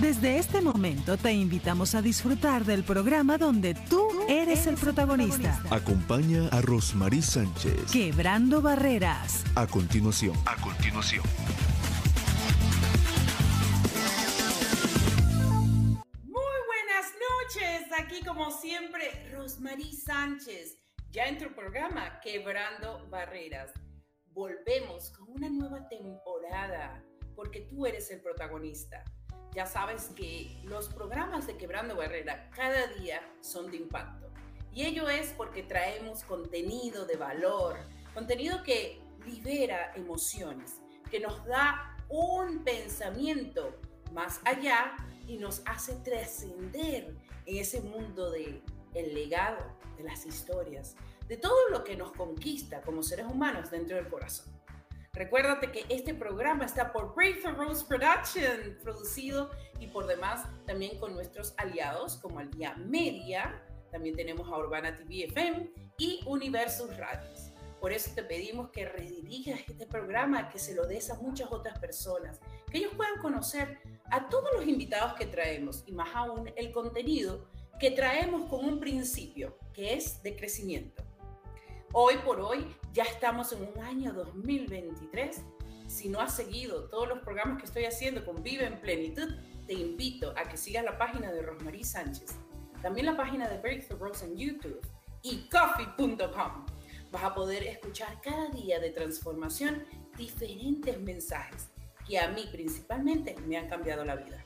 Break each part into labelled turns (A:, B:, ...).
A: Desde este momento te invitamos a disfrutar del programa donde tú eres el protagonista.
B: Acompaña a Rosmarie Sánchez.
A: Quebrando barreras.
B: A continuación. A continuación.
C: Muy buenas noches. Aquí como siempre, Rosmarie Sánchez. Ya en tu programa Quebrando Barreras. Volvemos con una nueva temporada porque tú eres el protagonista ya sabes que los programas de Quebrando Barrera cada día son de impacto. Y ello es porque traemos contenido de valor, contenido que libera emociones, que nos da un pensamiento más allá y nos hace trascender en ese mundo de el legado, de las historias, de todo lo que nos conquista como seres humanos dentro del corazón. Recuérdate que este programa está por Breakthrough Rose Production, producido y por demás también con nuestros aliados como Al Día Media, también tenemos a Urbana TV FM y Universus Radios. Por eso te pedimos que redirijas este programa, que se lo des a muchas otras personas, que ellos puedan conocer a todos los invitados que traemos y más aún el contenido que traemos con un principio, que es de crecimiento. Hoy por hoy ya estamos en un año 2023. Si no has seguido todos los programas que estoy haciendo con Vive en Plenitud, te invito a que sigas la página de Rosmarie Sánchez, también la página de Breakthrough Rose en YouTube y coffee.com. Vas a poder escuchar cada día de transformación diferentes mensajes que a mí principalmente me han cambiado la vida.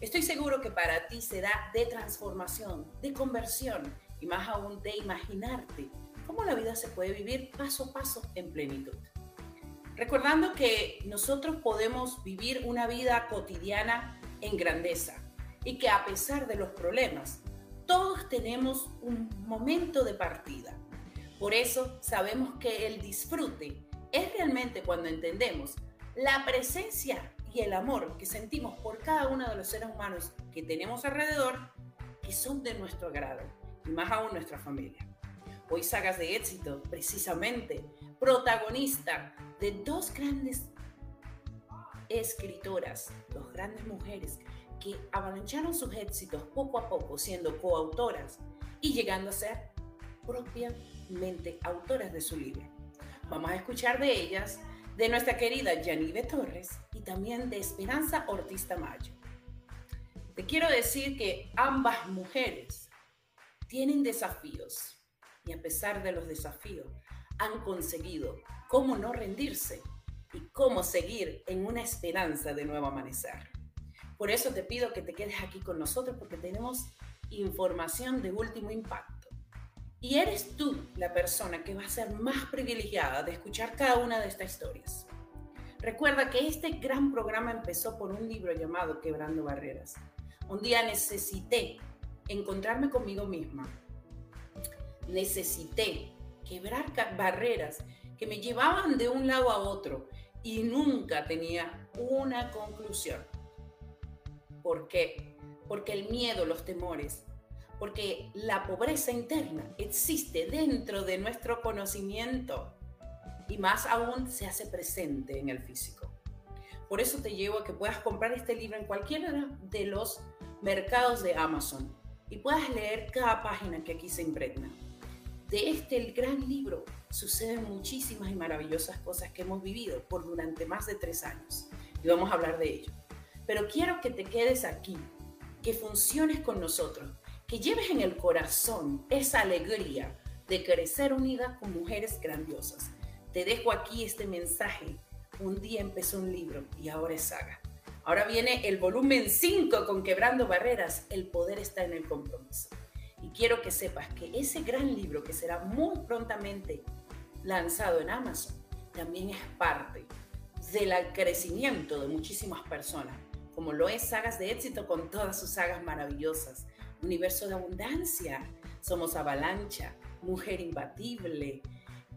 C: Estoy seguro que para ti será de transformación, de conversión y más aún de imaginarte cómo la vida se puede vivir paso a paso en plenitud. Recordando que nosotros podemos vivir una vida cotidiana en grandeza y que a pesar de los problemas, todos tenemos un momento de partida. Por eso sabemos que el disfrute es realmente cuando entendemos la presencia y el amor que sentimos por cada uno de los seres humanos que tenemos alrededor, que son de nuestro agrado, y más aún nuestra familia hoy sagas de éxito, precisamente, protagonista de dos grandes escritoras, dos grandes mujeres que avalancharon sus éxitos poco a poco siendo coautoras y llegando a ser propiamente autoras de su libro. Vamos a escuchar de ellas, de nuestra querida Yanive Torres y también de Esperanza Ortiz Tamayo. Te quiero decir que ambas mujeres tienen desafíos, y a pesar de los desafíos, han conseguido cómo no rendirse y cómo seguir en una esperanza de nuevo amanecer. Por eso te pido que te quedes aquí con nosotros porque tenemos información de último impacto. Y eres tú la persona que va a ser más privilegiada de escuchar cada una de estas historias. Recuerda que este gran programa empezó por un libro llamado Quebrando Barreras. Un día necesité encontrarme conmigo misma necesité quebrar barreras que me llevaban de un lado a otro y nunca tenía una conclusión. ¿Por qué? Porque el miedo, los temores, porque la pobreza interna existe dentro de nuestro conocimiento y más aún se hace presente en el físico. Por eso te llevo a que puedas comprar este libro en cualquiera de los mercados de Amazon y puedas leer cada página que aquí se impregna de este gran libro suceden muchísimas y maravillosas cosas que hemos vivido por durante más de tres años. y vamos a hablar de ello. Pero quiero que te quedes aquí, que funciones con nosotros, que lleves en el corazón esa alegría de crecer unida con mujeres grandiosas. Te dejo aquí este mensaje. Un día empezó un libro y ahora es saga. Ahora viene el volumen 5 con Quebrando Barreras. El poder está en el compromiso. Y quiero que sepas que ese gran libro que será muy prontamente lanzado en Amazon también es parte del crecimiento de muchísimas personas, como lo es Sagas de Éxito con todas sus sagas maravillosas, Universo de Abundancia, Somos Avalancha, Mujer Imbatible,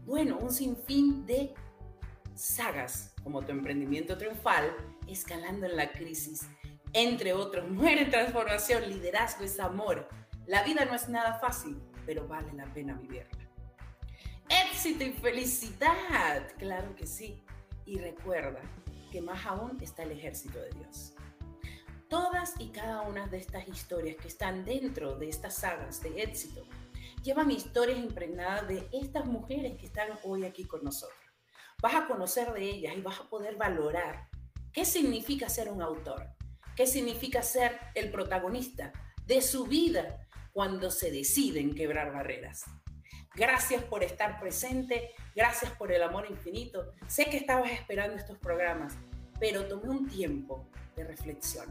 C: bueno, un sinfín de sagas como Tu Emprendimiento Triunfal, Escalando en la Crisis, entre otros, Mujer en Transformación, Liderazgo es Amor. La vida no es nada fácil, pero vale la pena vivirla. Éxito y felicidad, claro que sí. Y recuerda que más aún está el ejército de Dios. Todas y cada una de estas historias que están dentro de estas sagas de éxito llevan historias impregnadas de estas mujeres que están hoy aquí con nosotros. Vas a conocer de ellas y vas a poder valorar qué significa ser un autor, qué significa ser el protagonista de su vida cuando se deciden quebrar barreras. Gracias por estar presente, gracias por el amor infinito. Sé que estabas esperando estos programas, pero tomé un tiempo de reflexión,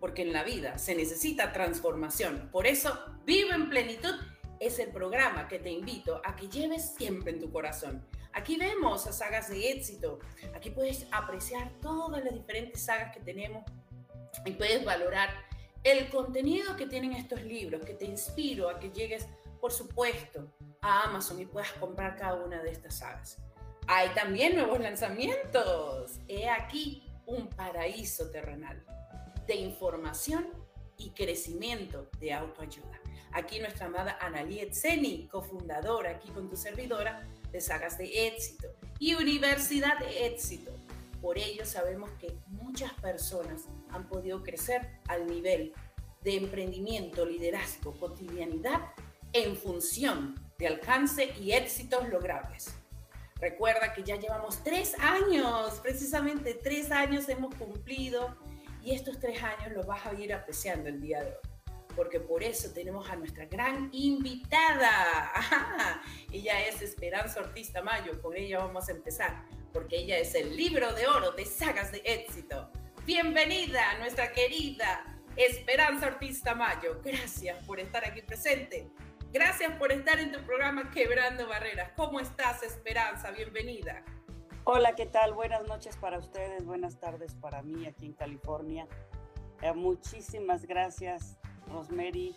C: porque en la vida se necesita transformación. Por eso, Vive en Plenitud es el programa que te invito a que lleves siempre en tu corazón. Aquí vemos a sagas de éxito, aquí puedes apreciar todas las diferentes sagas que tenemos y puedes valorar el contenido que tienen estos libros, que te inspiro a que llegues por supuesto, a Amazon y puedas comprar cada una de estas sagas. Hay también nuevos lanzamientos. He aquí un paraíso terrenal de información y crecimiento de autoayuda. Aquí nuestra amada Analie Zeni, cofundadora aquí con tu servidora de Sagas de Éxito y Universidad de Éxito. Por ello sabemos que muchas personas han podido crecer al nivel de emprendimiento, liderazgo, cotidianidad en función de alcance y éxitos logrables. Recuerda que ya llevamos tres años, precisamente tres años hemos cumplido y estos tres años los vas a ir apreciando el día de hoy. Porque por eso tenemos a nuestra gran invitada. ella es Esperanza Ortiz Tamayo, con ella vamos a empezar, porque ella es el libro de oro de sagas de éxito. Bienvenida, nuestra querida Esperanza Ortiz Tamayo. Gracias por estar aquí presente. Gracias por estar en tu programa Quebrando Barreras. ¿Cómo estás, Esperanza? Bienvenida.
D: Hola, ¿qué tal? Buenas noches para ustedes, buenas tardes para mí aquí en California. Eh, muchísimas gracias, Rosemary.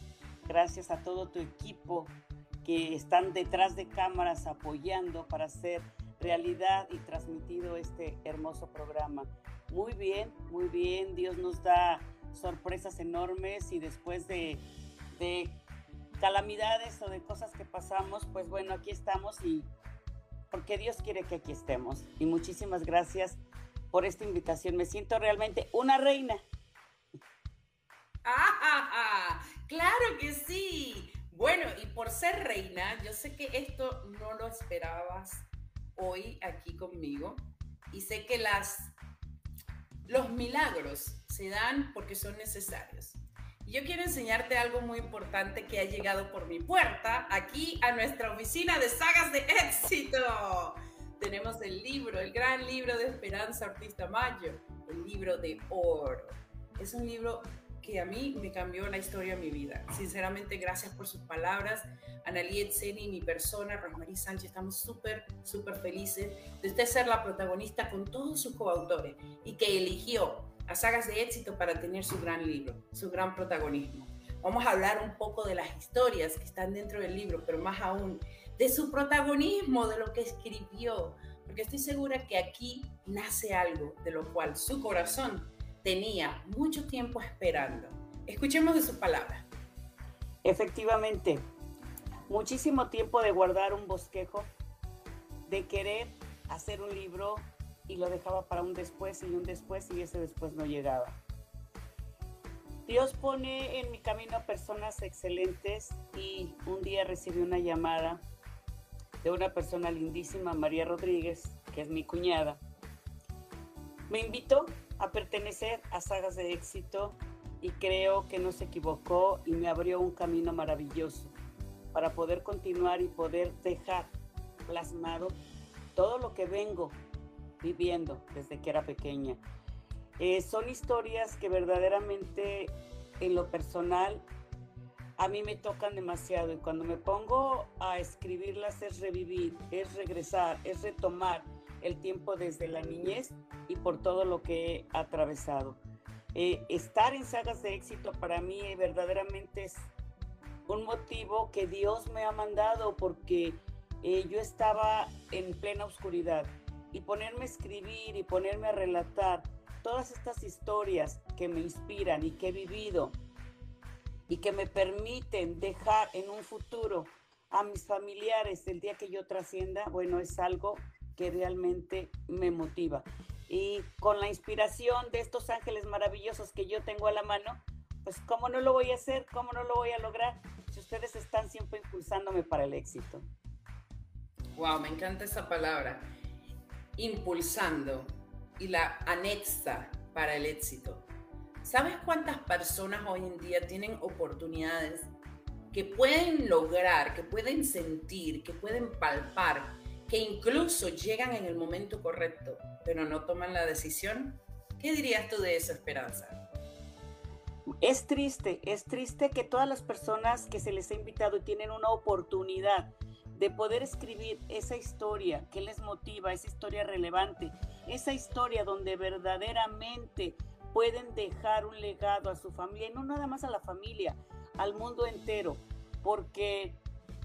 D: Gracias a todo tu equipo que están detrás de cámaras apoyando para hacer realidad y transmitido este hermoso programa. Muy bien, muy bien. Dios nos da sorpresas enormes y después de, de calamidades o de cosas que pasamos, pues bueno, aquí estamos y porque Dios quiere que aquí estemos. Y muchísimas gracias por esta invitación. Me siento realmente una reina.
C: ¡Ah, claro que sí! Bueno, y por ser reina, yo sé que esto no lo esperabas hoy aquí conmigo y sé que las los milagros se dan porque son necesarios yo quiero enseñarte algo muy importante que ha llegado por mi puerta, aquí a nuestra oficina de sagas de éxito. Tenemos el libro, el gran libro de Esperanza Ortiz Tamayo, el libro de oro. Es un libro que a mí me cambió la historia de mi vida. Sinceramente, gracias por sus palabras. Analí Etzeni, mi persona, Rosmarie Sánchez, estamos súper, súper felices de usted ser la protagonista con todos sus coautores y que eligió a sagas de éxito para tener su gran libro, su gran protagonismo. Vamos a hablar un poco de las historias que están dentro del libro, pero más aún de su protagonismo, de lo que escribió, porque estoy segura que aquí nace algo de lo cual su corazón tenía mucho tiempo esperando. Escuchemos de su palabra.
D: Efectivamente, muchísimo tiempo de guardar un bosquejo, de querer hacer un libro y lo dejaba para un después y un después y ese después no llegaba. Dios pone en mi camino personas excelentes y un día recibí una llamada de una persona lindísima, María Rodríguez, que es mi cuñada, Me invitó a pertenecer a Sagas de Éxito y creo que no se equivocó y me abrió un camino maravilloso para poder continuar y poder dejar plasmado todo lo que vengo viviendo desde que era pequeña. Eh, son historias que verdaderamente en lo personal a mí me tocan demasiado y cuando me pongo a escribirlas es revivir, es regresar, es retomar el tiempo desde la niñez y por todo lo que he atravesado. Eh, estar en sagas de éxito para mí verdaderamente es un motivo que Dios me ha mandado porque eh, yo estaba en plena oscuridad y ponerme a escribir y ponerme a relatar todas estas historias que me inspiran y que he vivido y que me permiten dejar en un futuro a mis familiares el día que yo trascienda, bueno, es algo que realmente me motiva. Y con la inspiración de estos ángeles maravillosos que yo tengo a la mano, pues cómo no lo voy a hacer, cómo no lo voy a lograr, si ustedes están siempre impulsándome para el éxito.
C: Wow, me encanta esa palabra. Impulsando y la anexa para el éxito. ¿Sabes cuántas personas hoy en día tienen oportunidades que pueden lograr, que pueden sentir, que pueden palpar, que incluso llegan en el momento correcto, pero no toman la decisión? ¿Qué dirías tú de esa esperanza?
D: Es triste, es triste que todas las personas que se les ha invitado tienen una oportunidad de poder escribir esa historia que les motiva, esa historia relevante, esa historia donde verdaderamente pueden dejar un legado a su familia y no nada más a la familia, al mundo entero, porque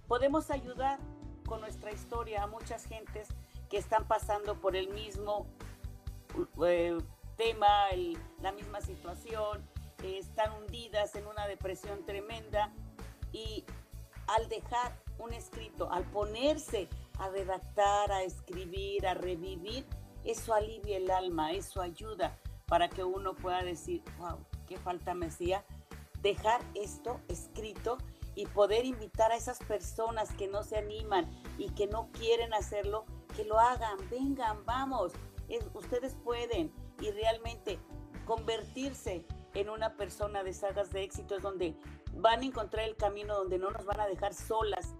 D: podemos ayudar con nuestra historia a muchas gentes que están pasando por el mismo eh, tema, la misma situación, están hundidas en una depresión tremenda y al dejar un escrito, al ponerse a redactar, a escribir, a revivir, eso alivia el alma, eso ayuda para que uno pueda decir, wow, qué falta me hacía dejar esto escrito y poder invitar a esas personas que no se animan y que no quieren hacerlo, que lo hagan, vengan, vamos, ustedes pueden. Y realmente convertirse en una persona de sagas de éxito es donde van a encontrar el camino donde no nos van a dejar solas,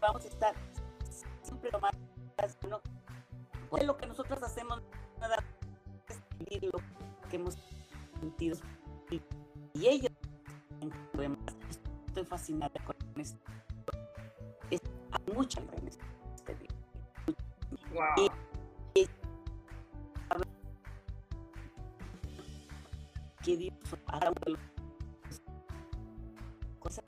D: vamos a estar siempre lo más, ¿no? lo que nosotros hacemos nada lo que hemos sentido. Y ellos estoy fascinada con esto es mucha en este wow. y, que Dios haga cosas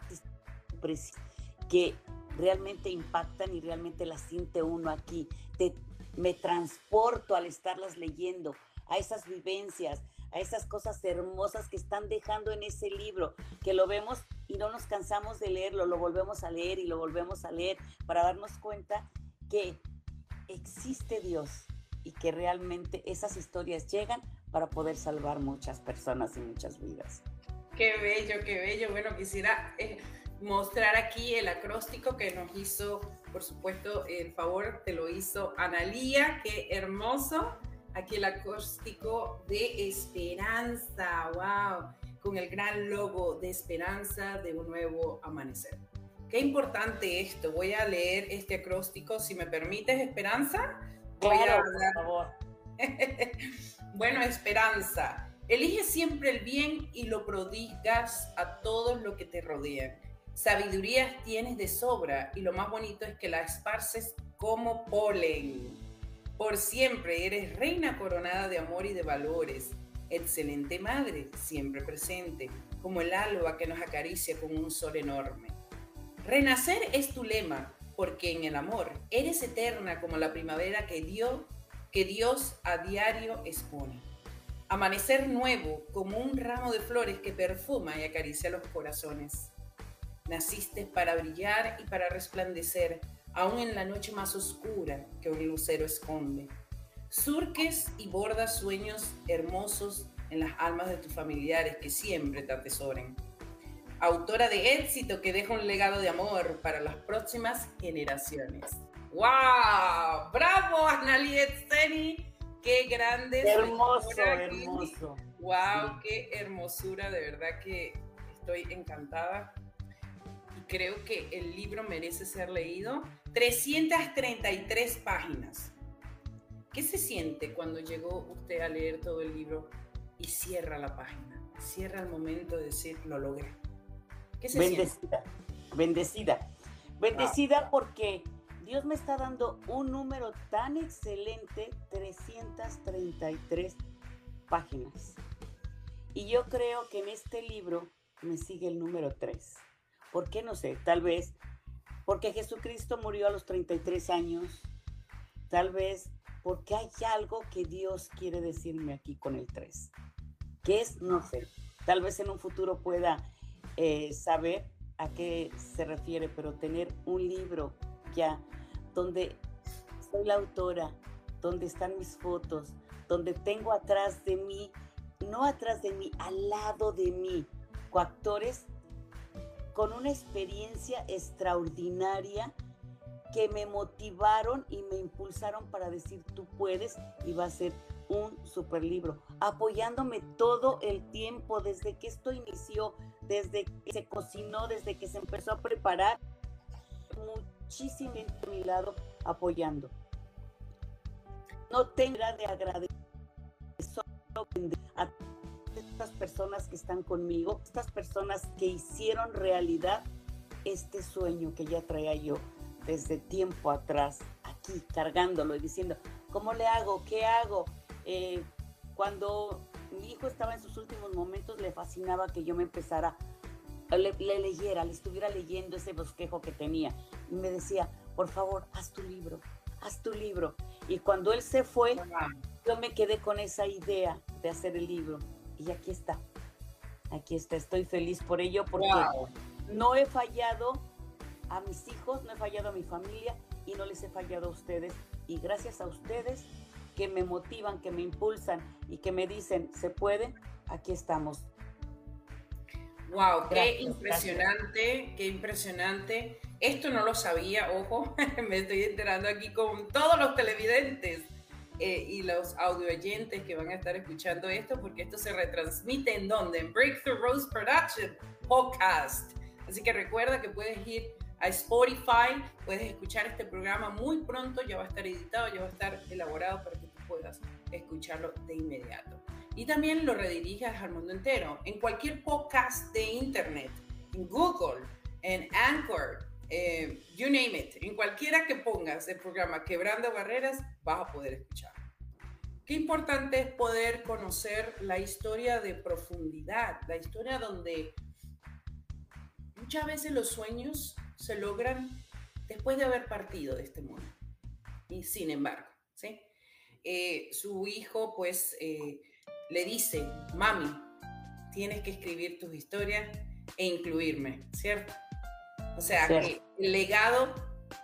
D: que realmente impactan y realmente las siente uno aquí. Te, me transporto al estarlas leyendo, a esas vivencias, a esas cosas hermosas que están dejando en ese libro, que lo vemos y no nos cansamos de leerlo, lo volvemos a leer y lo volvemos a leer para darnos cuenta que existe Dios y que realmente esas historias llegan para poder salvar muchas personas y muchas vidas.
C: Qué bello, qué bello. Bueno, quisiera eh, mostrar aquí el acróstico que nos hizo, por supuesto, el favor te lo hizo Analía, qué hermoso aquí el acústico de Esperanza, wow, con el gran logo de Esperanza de un nuevo amanecer. Qué importante esto. Voy a leer este acróstico, si me permites, Esperanza.
D: Claro, por favor.
C: bueno, Esperanza, elige siempre el bien y lo prodigas a todos los que te rodean. Sabiduría tienes de sobra y lo más bonito es que la esparces como polen. Por siempre eres reina coronada de amor y de valores, excelente madre, siempre presente, como el alba que nos acaricia con un sol enorme. Renacer es tu lema, porque en el amor eres eterna como la primavera que que Dios a diario expone. Amanecer nuevo como un ramo de flores que perfuma y acaricia los corazones. Naciste para brillar y para resplandecer aún en la noche más oscura que un lucero esconde. Surques y bordas sueños hermosos en las almas de tus familiares que siempre te atesoren. Autora de éxito que deja un legado de amor para las próximas generaciones. ¡Wow! ¡Bravo, Annaliet Seni! Qué grande.
D: Hermoso, hermoso.
C: Wow, qué hermosura, de verdad que estoy encantada. Y creo que el libro merece ser leído. 333 páginas. ¿Qué se siente cuando llegó usted a leer todo el libro y cierra la página? Cierra el momento de decir, lo logré.
D: ¿Qué se bendecida, siente? Bendecida. Bendecida porque Dios me está dando un número tan excelente, 333 páginas. Y yo creo que en este libro me sigue el número 3. ¿Por qué? No sé, tal vez porque Jesucristo murió a los 33 años, tal vez porque hay algo que Dios quiere decirme aquí con el 3. ¿Qué es? No sé. Tal vez en un futuro pueda eh, saber a qué se refiere, pero tener un libro ya donde soy la autora, donde están mis fotos, donde tengo atrás de mí, no atrás de mí, al lado de mí, coactores con una experiencia extraordinaria que me motivaron y me impulsaron para decir tú puedes y va a ser un super libro, apoyándome todo el tiempo desde que esto inició, desde que se cocinó, desde que se empezó a preparar, muchísimo a mi lado apoyando. No tengo de agradecer estas personas que están conmigo, estas personas que hicieron realidad este sueño que ya traía yo desde tiempo atrás, aquí cargándolo y diciendo, ¿cómo le hago? ¿Qué hago? Eh, cuando mi hijo estaba en sus últimos momentos, le fascinaba que yo me empezara, le, le leyera, le estuviera leyendo ese bosquejo que tenía. Y me decía, por favor, haz tu libro, haz tu libro. Y cuando él se fue, yo me quedé con esa idea de hacer el libro. Y aquí está, aquí está, estoy feliz por ello porque no he fallado a mis hijos, no he fallado a mi familia y no les he fallado a ustedes. Y gracias a ustedes que me motivan, que me impulsan y que me dicen, se puede, aquí estamos.
C: Wow, qué impresionante, qué impresionante. Esto no lo sabía, ojo, me estoy enterando aquí con todos los televidentes eh, y los audio oyentes que van a estar escuchando esto, porque esto se retransmite en donde? En Breakthrough Rose Production Podcast. Así que recuerda que puedes ir a Spotify. Puedes escuchar este programa muy pronto, ya va a estar editado, ya va a estar elaborado para que tú puedas escucharlo de inmediato. Y también lo rediriges al mundo entero, en cualquier podcast de internet, en Google, en Anchor, eh, you name it, en cualquiera que pongas el programa Quebrando Barreras, vas a poder escuchar. Qué importante es poder conocer la historia de profundidad, la historia donde muchas veces los sueños se logran después de haber partido de este mundo. Y sin embargo, ¿sí? Eh, su hijo pues eh, le dice, mami, tienes que escribir tus historias e incluirme, ¿cierto? O sea, que el legado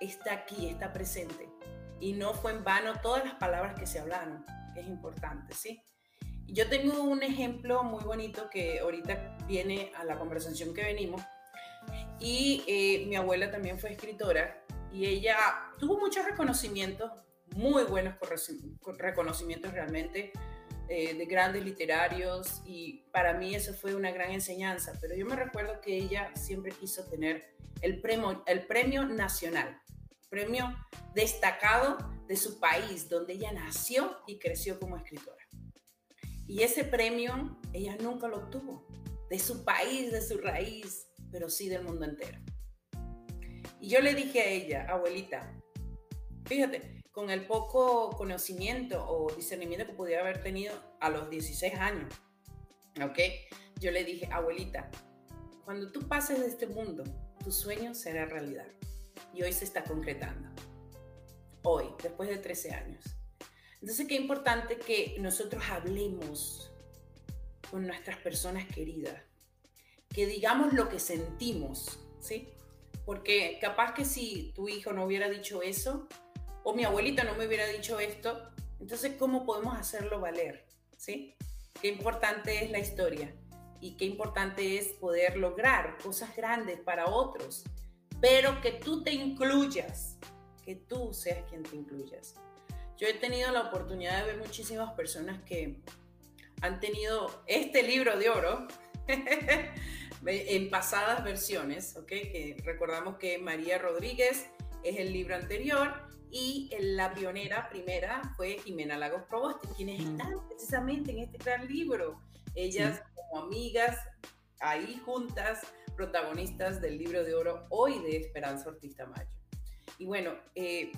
C: está aquí, está presente. Y no fue en vano todas las palabras que se hablaron, que es importante, ¿sí? Yo tengo un ejemplo muy bonito que ahorita viene a la conversación que venimos, y eh, mi abuela también fue escritora y ella tuvo muchos reconocimientos, muy buenos reconocimientos realmente, eh, de grandes literarios y para mí eso fue una gran enseñanza, pero yo me recuerdo que ella siempre quiso tener el premio, el premio nacional, premio destacado de su país, donde ella nació y creció como escritora. Y ese premio ella nunca lo obtuvo, de su país, de su raíz, pero sí del mundo entero. Y yo le dije a ella, abuelita, fíjate, con el poco conocimiento o discernimiento que pudiera haber tenido a los 16 años, ¿ok? Yo le dije, abuelita, cuando tú pases de este mundo, tu sueño será realidad. Y hoy se está concretando. Hoy, después de 13 años. Entonces, qué importante que nosotros hablemos con nuestras personas queridas, que digamos lo que sentimos, ¿sí? Porque capaz que si tu hijo no hubiera dicho eso, o mi abuelita no me hubiera dicho esto, entonces ¿cómo podemos hacerlo valer? ¿Sí? Qué importante es la historia y qué importante es poder lograr cosas grandes para otros, pero que tú te incluyas, que tú seas quien te incluyas. Yo he tenido la oportunidad de ver muchísimas personas que han tenido este libro de oro en pasadas versiones, ¿ok? Recordamos que María Rodríguez es el libro anterior y la pionera primera fue Jimena Lagos Proboste, quienes están precisamente en este gran libro. Ellas como amigas, ahí juntas, protagonistas del libro de oro hoy de Esperanza Ortiz Tamayo. Y bueno, eh,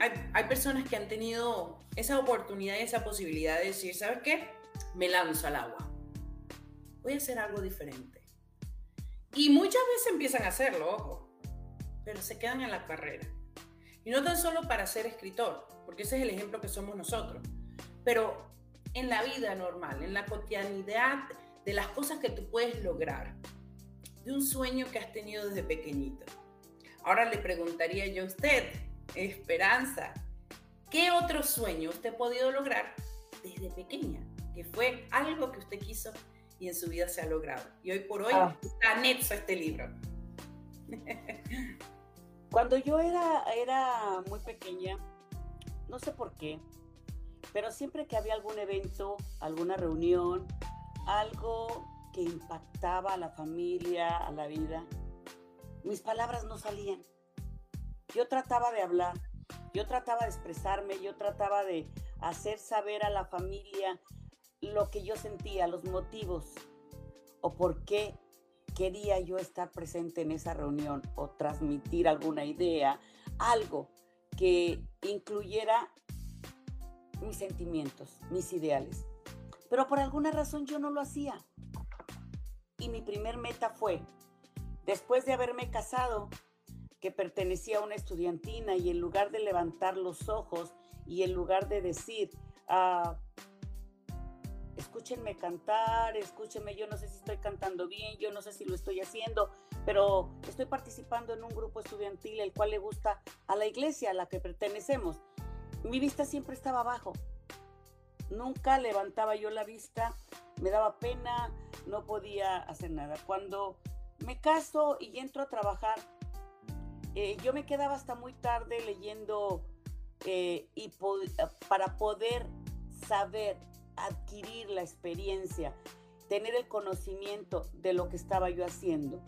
C: hay, hay, personas que han tenido esa oportunidad y esa posibilidad de decir, ¿sabes qué? Me lanzo al agua. Voy a hacer algo diferente. Y muchas veces empiezan a hacerlo, ojo, pero se quedan en la carrera. Y no tan solo para ser escritor, porque ese es el ejemplo que somos nosotros, pero en la vida normal, en la cotidianidad de las cosas que tú puedes lograr, de un sueño que has tenido desde pequeñito. Ahora le preguntaría yo a usted, Esperanza, ¿qué otro sueño usted ha podido lograr desde pequeña? Que fue algo que usted quiso y en su vida se ha logrado. Y hoy por hoy ah. está anexo a este libro.
D: Cuando yo era, era muy pequeña, no sé por qué, pero siempre que había algún evento, alguna reunión, algo que impactaba a la familia, a la vida, mis palabras no salían. Yo trataba de hablar, yo trataba de expresarme, yo trataba de hacer saber a la familia lo que yo sentía, los motivos o por qué quería yo estar presente en esa reunión o transmitir alguna idea, algo que incluyera mis sentimientos, mis ideales. Pero por alguna razón yo no lo hacía. Y mi primer meta fue, después de haberme casado, que pertenecía a una estudiantina y en lugar de levantar los ojos y en lugar de decir, ah, escúchenme cantar, escúchenme, yo no sé si estoy cantando bien, yo no sé si lo estoy haciendo, pero estoy participando en un grupo estudiantil el cual le gusta a la iglesia a la que pertenecemos. Mi vista siempre estaba abajo. Nunca levantaba yo la vista, me daba pena, no podía hacer nada. Cuando me caso y entro a trabajar, eh, yo me quedaba hasta muy tarde leyendo eh, y para poder saber adquirir la experiencia, tener el conocimiento de lo que estaba yo haciendo.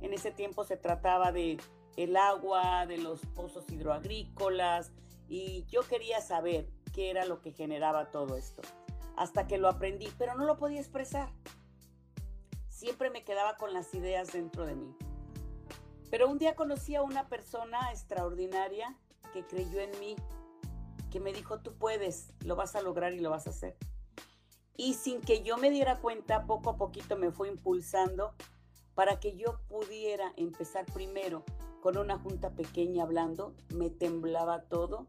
D: En ese tiempo se trataba de el agua, de los pozos hidroagrícolas y yo quería saber qué era lo que generaba todo esto. Hasta que lo aprendí, pero no lo podía expresar. Siempre me quedaba con las ideas dentro de mí. Pero un día conocí a una persona extraordinaria que creyó en mí, que me dijo, tú puedes, lo vas a lograr y lo vas a hacer. Y sin que yo me diera cuenta, poco a poquito me fue impulsando para que yo pudiera empezar primero con una junta pequeña hablando, me temblaba todo,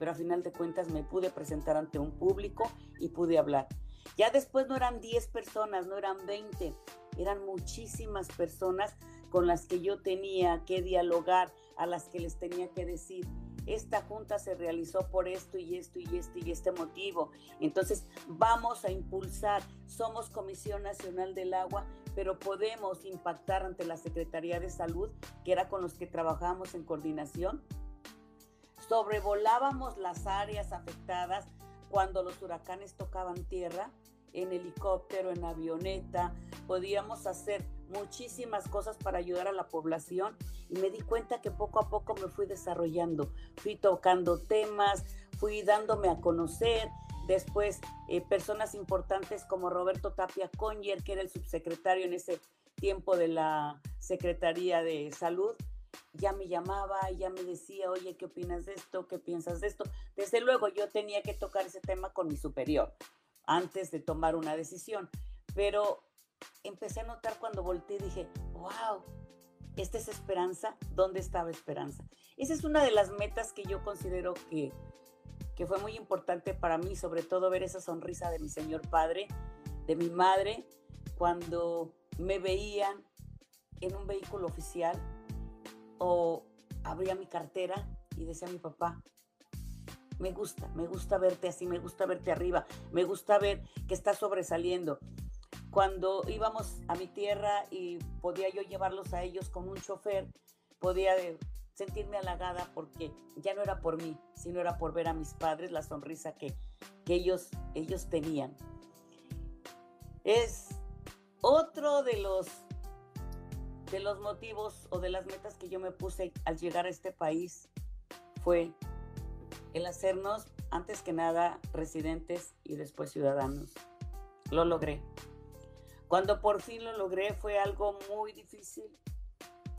D: pero a final de cuentas me pude presentar ante un público y pude hablar. Ya después no eran 10 personas, no eran 20, eran muchísimas personas con las que yo tenía que dialogar, a las que les tenía que decir, esta junta se realizó por esto y esto y este y este motivo. Entonces vamos a impulsar, somos Comisión Nacional del Agua, pero podemos impactar ante la Secretaría de Salud, que era con los que trabajamos en coordinación. Sobrevolábamos las áreas afectadas cuando los huracanes tocaban tierra, en helicóptero, en avioneta, podíamos hacer muchísimas cosas para ayudar a la población y me di cuenta que poco a poco me fui desarrollando, fui tocando temas, fui dándome a conocer. Después, eh, personas importantes como Roberto Tapia Conyer, que era el subsecretario en ese tiempo de la Secretaría de Salud, ya me llamaba, ya me decía, oye, ¿qué opinas de esto? ¿Qué piensas de esto? Desde luego yo tenía que tocar ese tema con mi superior antes de tomar una decisión, pero empecé a notar cuando volteé dije, wow, esta es esperanza, ¿dónde estaba esperanza? Esa es una de las metas que yo considero que, que fue muy importante para mí, sobre todo ver esa sonrisa de mi señor padre, de mi madre, cuando me veían en un vehículo oficial o abría mi cartera y decía mi papá, me gusta, me gusta verte así, me gusta verte arriba, me gusta ver que estás sobresaliendo cuando íbamos a mi tierra y podía yo llevarlos a ellos con un chofer, podía sentirme halagada porque ya no era por mí, sino era por ver a mis padres la sonrisa que, que ellos, ellos tenían. Es otro de los, de los motivos o de las metas que yo me puse al llegar a este país fue el hacernos, antes que nada, residentes y después ciudadanos. Lo logré. Cuando por fin lo logré fue algo muy difícil.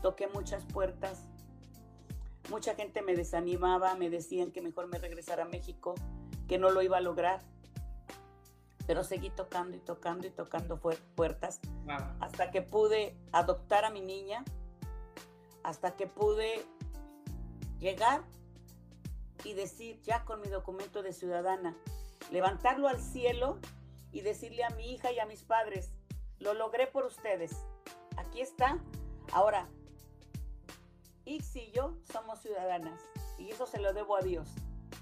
D: Toqué muchas puertas. Mucha gente me desanimaba, me decían que mejor me regresara a México, que no lo iba a lograr. Pero seguí tocando y tocando y tocando puertas hasta que pude adoptar a mi niña, hasta que pude llegar y decir ya con mi documento de ciudadana, levantarlo al cielo y decirle a mi hija y a mis padres, lo logré por ustedes. Aquí está. Ahora, Ix y yo somos ciudadanas y eso se lo debo a Dios,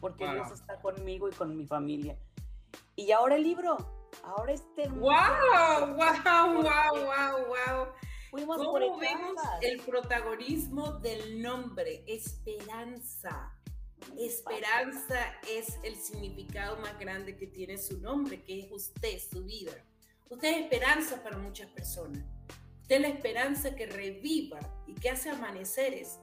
D: porque Dios está conmigo y con mi familia. Y ahora el libro, ahora este
C: ¡Wow! ¡Wow! ¡Wow! ¡Wow! ¡Wow! Fuimos ¿Cómo vemos el protagonismo del nombre? Esperanza. Esperanza es el significado más grande que tiene su nombre, que es usted, su vida. Usted es esperanza para muchas personas. Usted es la esperanza que reviva y que hace amaneceres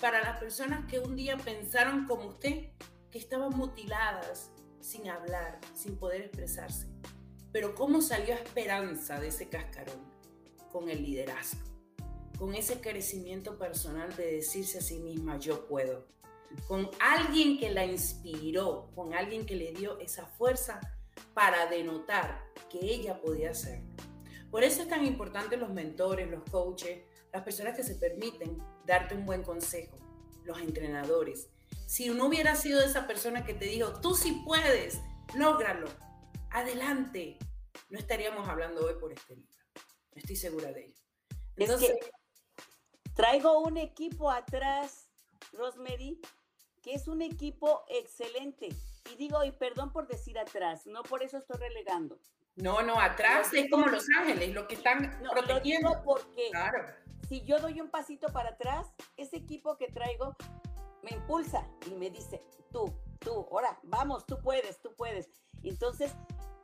C: para las personas que un día pensaron como usted, que estaban mutiladas, sin hablar, sin poder expresarse. Pero ¿cómo salió esperanza de ese cascarón? Con el liderazgo, con ese crecimiento personal de decirse a sí misma, yo puedo, con alguien que la inspiró, con alguien que le dio esa fuerza para denotar que ella podía hacerlo. Por eso es tan importante los mentores, los coaches, las personas que se permiten darte un buen consejo, los entrenadores. Si no hubiera sido esa persona que te dijo, tú sí puedes, lógralo, adelante, no estaríamos hablando hoy por este libro. Estoy segura de ello.
D: Entonces, traigo un equipo atrás, Rosemary, que es un equipo excelente. Y digo, y perdón por decir atrás, no por eso estoy relegando.
C: No, no, atrás es como Los Ángeles, lo que están no, protegiendo.
D: Lo porque si yo doy un pasito para atrás, ese equipo que traigo me impulsa y me dice, tú, tú, ahora, vamos, tú puedes, tú puedes. Entonces,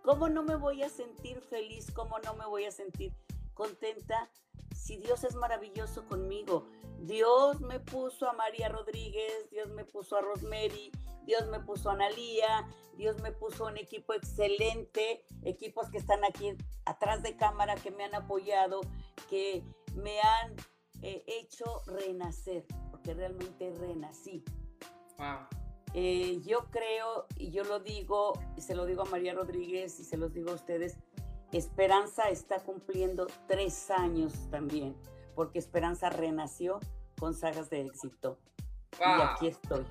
D: ¿cómo no me voy a sentir feliz? ¿Cómo no me voy a sentir contenta si Dios es maravilloso conmigo? Dios me puso a María Rodríguez, Dios me puso a Rosemary, Dios me puso a Analía, Dios me puso un equipo excelente, equipos que están aquí atrás de cámara, que me han apoyado, que me han eh, hecho renacer, porque realmente renací. Eh, yo creo, y yo lo digo, y se lo digo a María Rodríguez y se los digo a ustedes, Esperanza está cumpliendo tres años también, porque Esperanza renació con sagas de éxito. Y aquí estoy.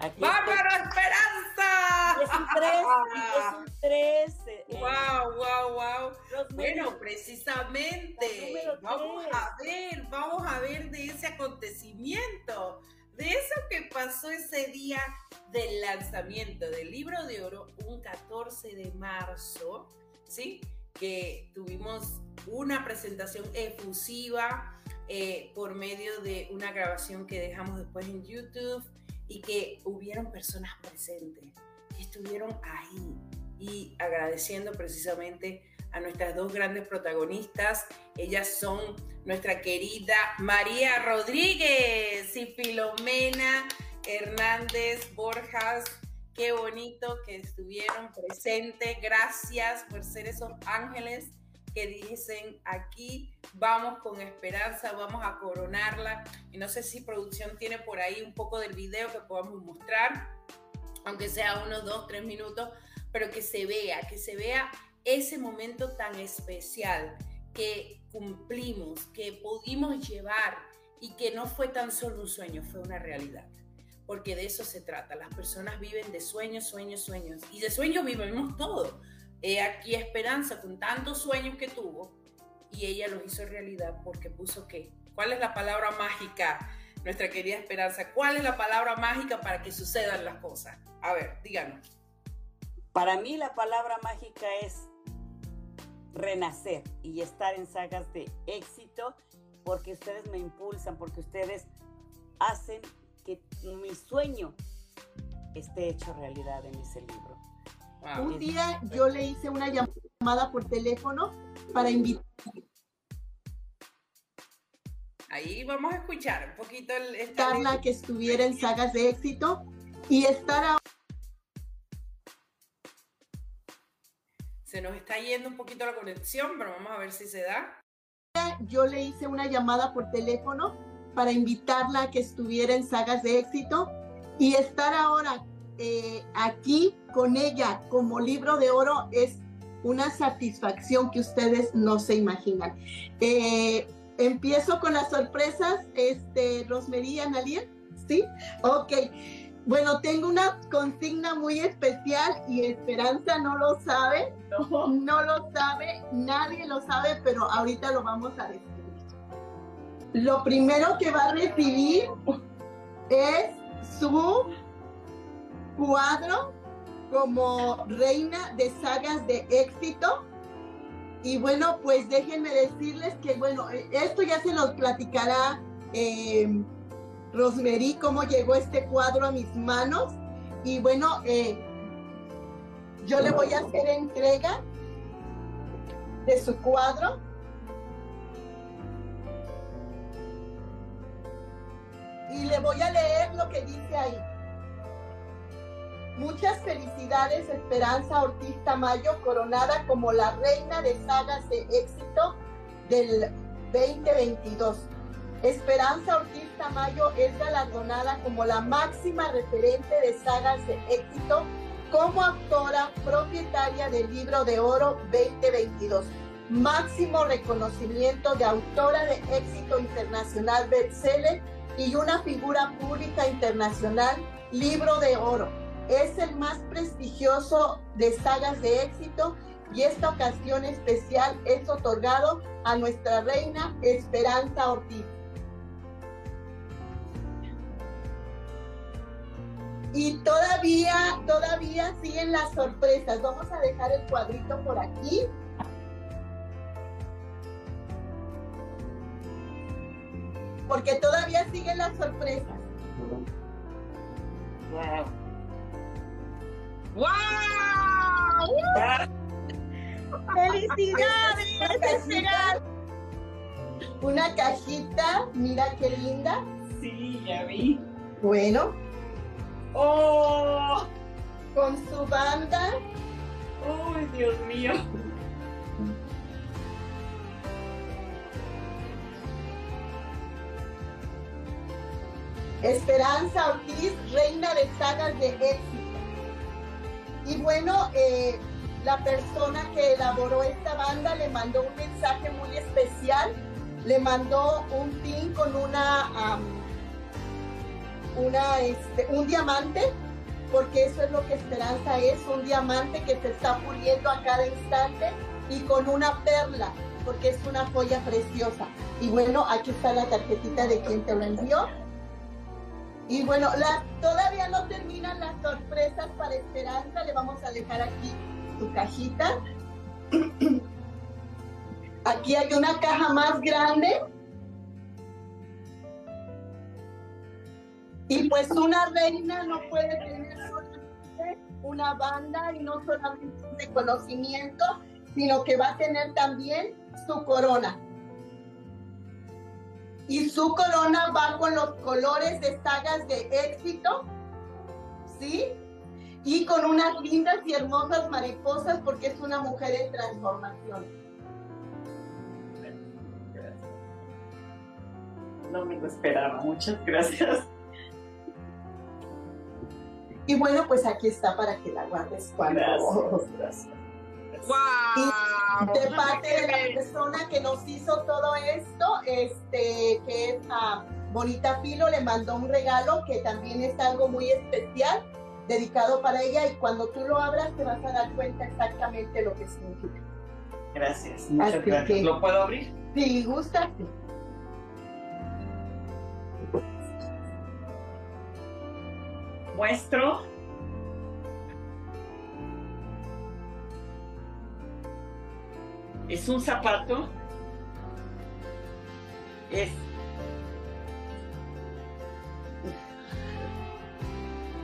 C: ¡Bárbara Esperanza!
D: Es un tres, es un tres.
C: wow, wow, wow. Bueno, precisamente, vamos a ver, vamos a ver de ese acontecimiento, de eso que pasó ese día del lanzamiento del libro de oro, un 14 de marzo, ¿sí? Que tuvimos una presentación efusiva eh, por medio de una grabación que dejamos después en YouTube y que hubieron personas presentes, que estuvieron ahí y agradeciendo precisamente a nuestras dos grandes protagonistas. Ellas son nuestra querida María Rodríguez y Filomena Hernández Borjas. Qué bonito que estuvieron presentes. Gracias por ser esos ángeles que dicen aquí vamos con esperanza, vamos a coronarla. Y no sé si producción tiene por ahí un poco del video que podamos mostrar, aunque sea unos dos, tres minutos, pero que se vea, que se vea ese momento tan especial que cumplimos, que pudimos llevar y que no fue tan solo un sueño, fue una realidad. Porque de eso se trata. Las personas viven de sueños, sueños, sueños. Y de sueños vivimos todo He aquí Esperanza con tantos sueños que tuvo y ella los hizo realidad porque puso qué. ¿Cuál es la palabra mágica, nuestra querida Esperanza? ¿Cuál es la palabra mágica para que sucedan las cosas? A ver, díganos.
D: Para mí la palabra mágica es renacer y estar en sagas de éxito porque ustedes me impulsan, porque ustedes hacen que mi sueño esté hecho realidad en ese libro.
E: Un día yo le hice una llamada por teléfono para invitar.
C: Ahí vamos a escuchar un poquito el.
E: Carla que estuviera en sagas de éxito y estar ahora.
C: Se nos está yendo un poquito la conexión, pero vamos a ver si se da.
E: Yo le hice una llamada por teléfono para invitarla a que estuviera en sagas de éxito y estar ahora eh, aquí con ella como libro de oro es una satisfacción que ustedes no se imaginan. Eh, empiezo con las sorpresas, este, Rosmería, Analia, ¿sí? Ok. Bueno, tengo una consigna muy especial y Esperanza no lo sabe, no. no lo sabe, nadie lo sabe, pero ahorita lo vamos a descubrir. Lo primero que va a recibir es su cuadro como reina de sagas de éxito. Y bueno, pues déjenme decirles que, bueno, esto ya se los platicará eh, cómo llegó este cuadro a mis manos. Y bueno, eh, yo le voy a hacer entrega de su cuadro. Y le voy a leer lo que dice ahí. Muchas felicidades, Esperanza Ortiz Tamayo, coronada como la reina de sagas de éxito del 2022. Esperanza Ortiz Tamayo es galardonada como la máxima referente de sagas de éxito como autora propietaria del libro de oro 2022. Máximo reconocimiento de autora de éxito internacional bestseller y una figura pública internacional libro de oro es el más prestigioso de sagas de éxito y esta ocasión especial es otorgado a nuestra reina Esperanza Ortiz. Y todavía, todavía siguen las sorpresas. Vamos a dejar el cuadrito por aquí. Porque todavía siguen las sorpresas.
C: Wow. ¡Wow!
E: ¡Felicidades! Una cajita, mira qué linda.
C: Sí, ya vi.
E: Bueno.
C: ¡Oh!
E: Con su banda.
C: ¡Uy, Dios mío!
E: Esperanza Ortiz, reina de sagas de éxito. Y bueno, eh, la persona que elaboró esta banda le mandó un mensaje muy especial. Le mandó un pin con una, una este, un diamante, porque eso es lo que Esperanza es, un diamante que se está puliendo a cada instante y con una perla, porque es una joya preciosa. Y bueno, aquí está la tarjetita de quien te lo envió. Y bueno, todavía no terminan las sorpresas para Esperanza. Le vamos a dejar aquí su cajita. Aquí hay una caja más grande. Y pues una reina no puede tener solamente una banda y no solamente un reconocimiento, sino que va a tener también su corona y su corona va con los colores de sagas de éxito, ¿sí? Y con unas lindas y hermosas mariposas porque es una mujer en transformación.
C: No me lo esperaba, muchas gracias.
E: Y bueno, pues aquí está para que la guardes cuando...
C: Gracias, gracias. ¡Wow!
E: de parte de la persona que nos hizo todo esto, este, que es a Bonita Filo, le mandó un regalo que también es algo muy especial, dedicado para ella, y cuando tú lo abras te vas a dar cuenta exactamente lo que significa.
C: Gracias, muchas Así gracias. Que, ¿Lo puedo abrir?
E: Sí, gusta. Sí.
C: Muestro es un zapato, es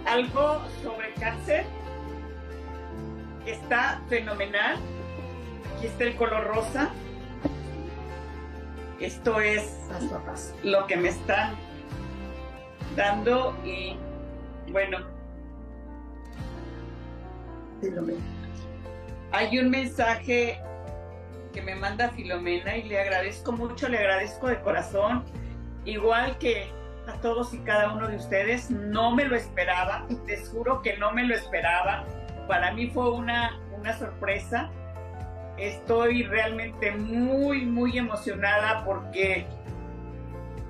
F: algo sobre cáncer. Está fenomenal. Aquí está el color rosa. Esto es lo que me están dando y bueno. Hay un mensaje que me manda Filomena y le agradezco mucho, le agradezco de corazón, igual que a todos y cada uno de ustedes. No me lo esperaba, les juro que no me lo esperaba. Para mí fue una, una sorpresa. Estoy realmente muy, muy emocionada porque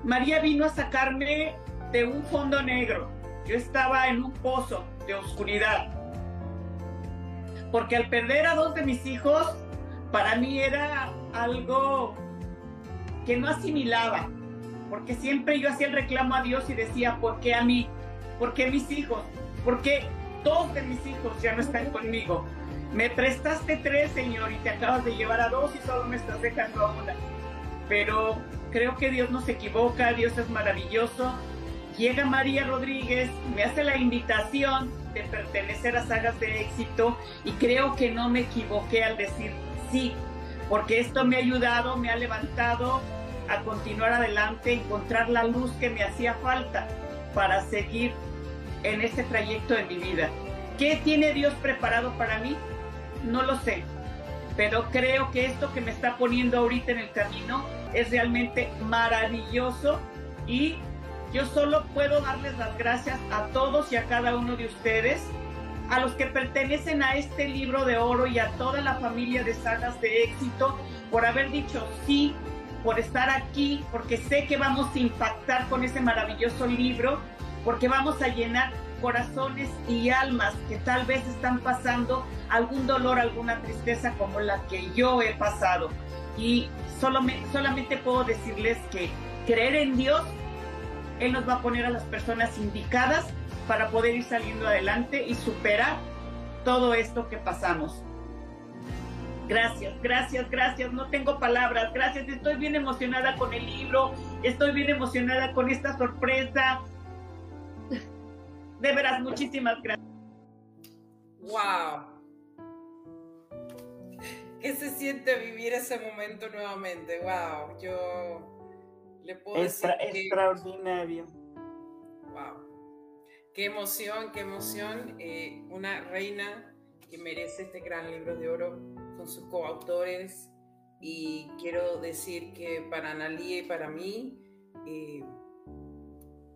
F: María vino a sacarme de un fondo negro. Yo estaba en un pozo de oscuridad. Porque al perder a dos de mis hijos, para mí era algo que no asimilaba porque siempre yo hacía el reclamo a Dios y decía, ¿por qué a mí? ¿Por qué mis hijos? ¿Por qué dos de mis hijos ya no están conmigo? Me prestaste tres, Señor, y te acabas de llevar a dos y solo me estás dejando a una. Pero creo que Dios no se equivoca, Dios es maravilloso. Llega María Rodríguez, me hace la invitación de pertenecer a Sagas de Éxito y creo que no me equivoqué al decir sí, porque esto me ha ayudado, me ha levantado, a continuar adelante, encontrar la luz que me hacía falta para seguir en este trayecto de mi vida. ¿Qué tiene Dios preparado para mí? No lo sé, pero creo que esto que me está poniendo ahorita en el camino es realmente maravilloso y yo solo puedo darles las gracias a todos y a cada uno de ustedes, a los que pertenecen a este libro de oro y a toda la familia de sagas de éxito por haber dicho sí por estar aquí, porque sé que vamos a impactar con ese maravilloso libro, porque vamos a llenar corazones y almas que tal vez están pasando algún dolor, alguna tristeza como la que yo he pasado. Y solo solamente puedo decirles que creer en Dios, Él nos va a poner a las personas indicadas para poder ir saliendo adelante y superar todo esto que pasamos. Gracias, gracias, gracias. No tengo palabras. Gracias. Estoy bien emocionada con el libro. Estoy bien emocionada con esta sorpresa. De veras, muchísimas gracias.
C: Wow. ¿Qué se siente vivir ese momento nuevamente? Wow. Yo le puedo decir
D: extraordinario.
C: Wow. Qué emoción, qué emoción. Eh, una reina que merece este gran libro de oro con sus coautores y quiero decir que para Analia y para mí, eh,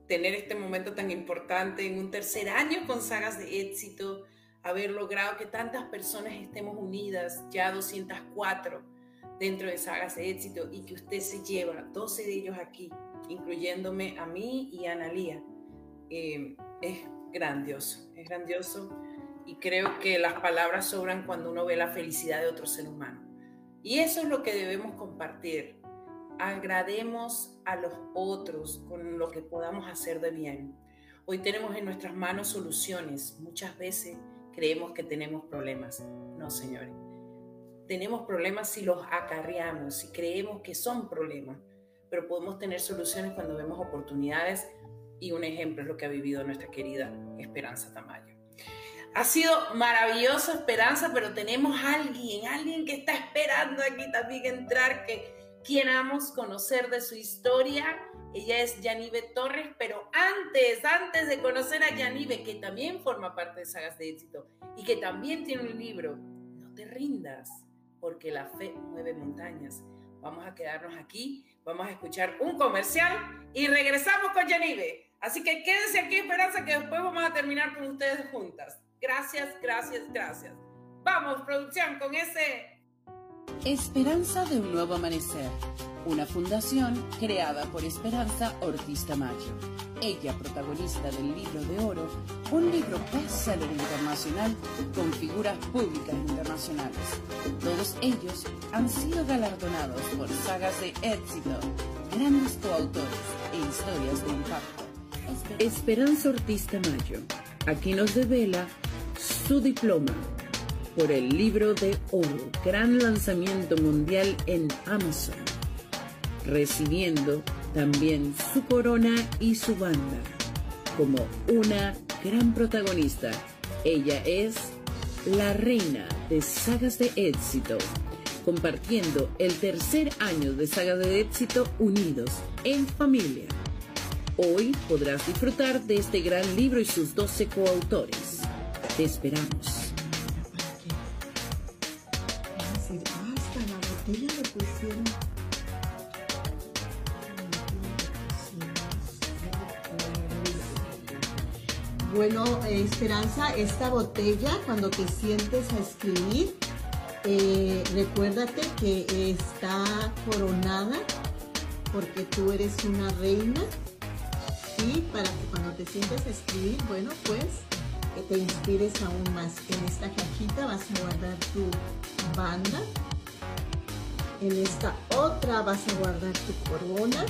C: tener este momento tan importante en un tercer año con sagas de éxito, haber logrado que tantas personas estemos unidas, ya 204 dentro de sagas de éxito y que usted se lleva 12 de ellos aquí, incluyéndome a mí y a Analia, eh, es grandioso, es grandioso y creo que las palabras sobran cuando uno ve la felicidad de otro ser humano. Y eso es lo que debemos compartir. Agrademos a los otros con lo que podamos hacer de bien. Hoy tenemos en nuestras manos soluciones. Muchas veces creemos que tenemos problemas. No, señores. Tenemos problemas si los acarreamos, si creemos que son problemas, pero podemos tener soluciones cuando vemos oportunidades y un ejemplo es lo que ha vivido nuestra querida Esperanza Tamayo. Ha sido maravillosa Esperanza, pero tenemos a alguien, alguien que está esperando aquí también entrar, que queramos conocer de su historia. Ella es Yanive Torres, pero antes, antes de conocer a Yanive, que también forma parte de Sagas de Éxito y que también tiene un libro, no te rindas, porque la fe mueve montañas. Vamos a quedarnos aquí, vamos a escuchar un comercial y regresamos con Yanive. Así que quédense aquí, Esperanza, que después vamos a terminar con ustedes juntas. Gracias, gracias, gracias. Vamos, producción, con ese...
G: Esperanza de un nuevo amanecer. Una fundación creada por Esperanza Ortiz Tamayo. Ella protagonista del libro de oro, un libro bestseller internacional con figuras públicas internacionales. Todos ellos han sido galardonados por sagas de éxito, grandes coautores e historias de impacto. Esperanza Ortiz Tamayo. Aquí nos devela su diploma por el libro de oro, gran lanzamiento mundial en Amazon, recibiendo también su corona y su banda como una gran protagonista. Ella es la reina de sagas de éxito, compartiendo el tercer año de saga de éxito unidos en familia. Hoy podrás disfrutar de este gran libro y sus 12 coautores. Te esperamos.
E: Bueno, eh, Esperanza, esta botella, cuando te sientes a escribir, eh, recuérdate que está coronada porque tú eres una reina y para que cuando te sientes a escribir, bueno, pues que te inspires aún más. En esta cajita vas a guardar tu banda. En esta otra vas a guardar tu corona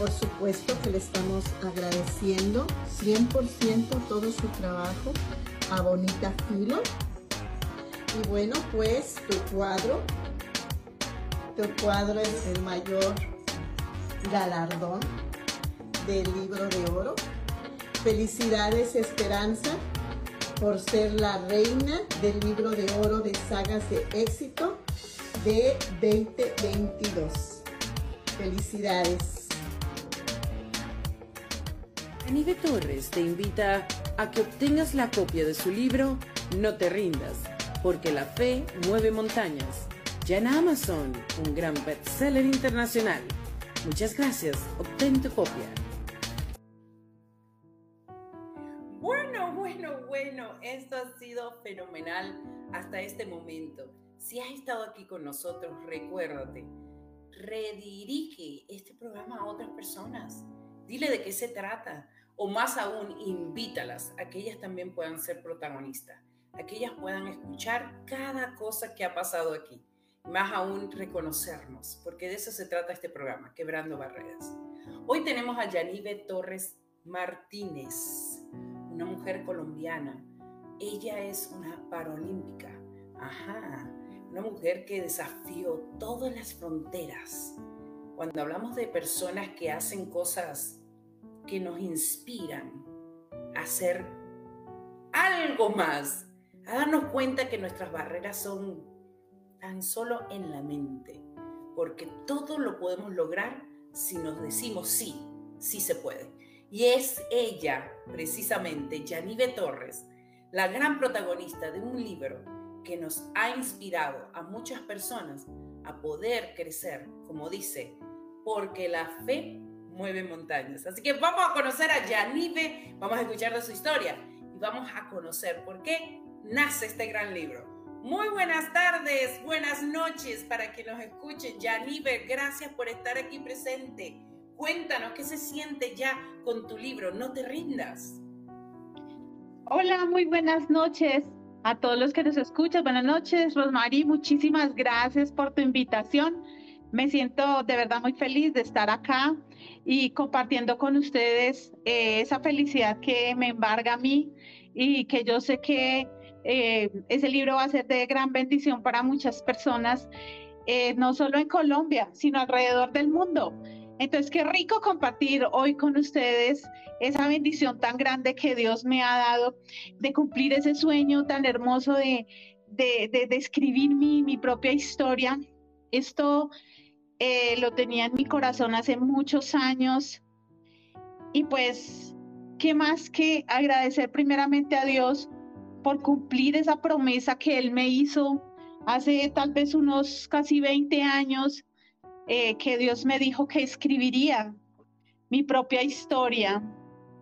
E: por supuesto que le estamos agradeciendo 100% todo su trabajo a Bonita Filo. Y bueno, pues tu cuadro, tu cuadro es el mayor galardón del libro de oro. Felicidades Esperanza por ser la reina del libro de oro de sagas de éxito de 2022. Felicidades.
G: Anive Torres te invita a que obtengas la copia de su libro No te rindas, porque la fe mueve montañas. Ya en Amazon, un gran bestseller internacional. Muchas gracias. Obtén tu copia.
C: Bueno, bueno, bueno, esto ha sido fenomenal hasta este momento. Si has estado aquí con nosotros, recuérdate, redirige este programa a otras personas. Dile de qué se trata o más aún, invítalas a que ellas también puedan ser protagonistas, a que ellas puedan escuchar cada cosa que ha pasado aquí, más aún reconocernos, porque de eso se trata este programa, Quebrando Barreras. Hoy tenemos a Yanive Torres Martínez, una mujer colombiana. Ella es una paralímpica, ajá, una mujer que desafió todas las fronteras. Cuando hablamos de personas que hacen cosas que nos inspiran a hacer algo más, a darnos cuenta que nuestras barreras son tan solo en la mente, porque todo lo podemos lograr si nos decimos sí, sí se puede. Y es ella, precisamente, Yanive Torres, la gran protagonista de un libro que nos ha inspirado a muchas personas a poder crecer, como dice, porque la fe mueve montañas. Así que vamos a conocer a Yanive, vamos a escuchar de su historia y vamos a conocer por qué nace este gran libro. Muy buenas tardes, buenas noches para que nos escuchen. Yanive, gracias por estar aquí presente. Cuéntanos qué se siente ya con tu libro, no te rindas.
H: Hola, muy buenas noches a todos los que nos escuchan. Buenas noches, Rosmarie, muchísimas gracias por tu invitación. Me siento de verdad muy feliz de estar acá y compartiendo con ustedes eh, esa felicidad que me embarga a mí y que yo sé que eh, ese libro va a ser de gran bendición para muchas personas, eh, no solo en Colombia, sino alrededor del mundo. Entonces, qué rico compartir hoy con ustedes esa bendición tan grande que Dios me ha dado de cumplir ese sueño tan hermoso de, de, de, escribir mi, mi propia historia. Esto eh, lo tenía en mi corazón hace muchos años y pues, ¿qué más que agradecer primeramente a Dios por cumplir esa promesa que Él me hizo hace tal vez unos casi 20 años, eh, que Dios me dijo que escribiría mi propia historia.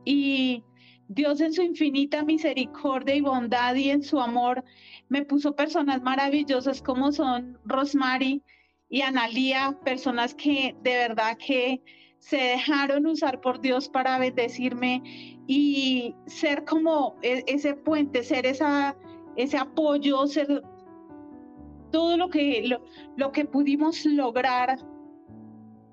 H: Y Dios en su infinita misericordia y bondad y en su amor me puso personas maravillosas como son Rosemary, y Analía, personas que de verdad que se dejaron usar por Dios para bendecirme y ser como e, ese puente, ser esa, ese apoyo, ser todo lo que, lo, lo que pudimos lograr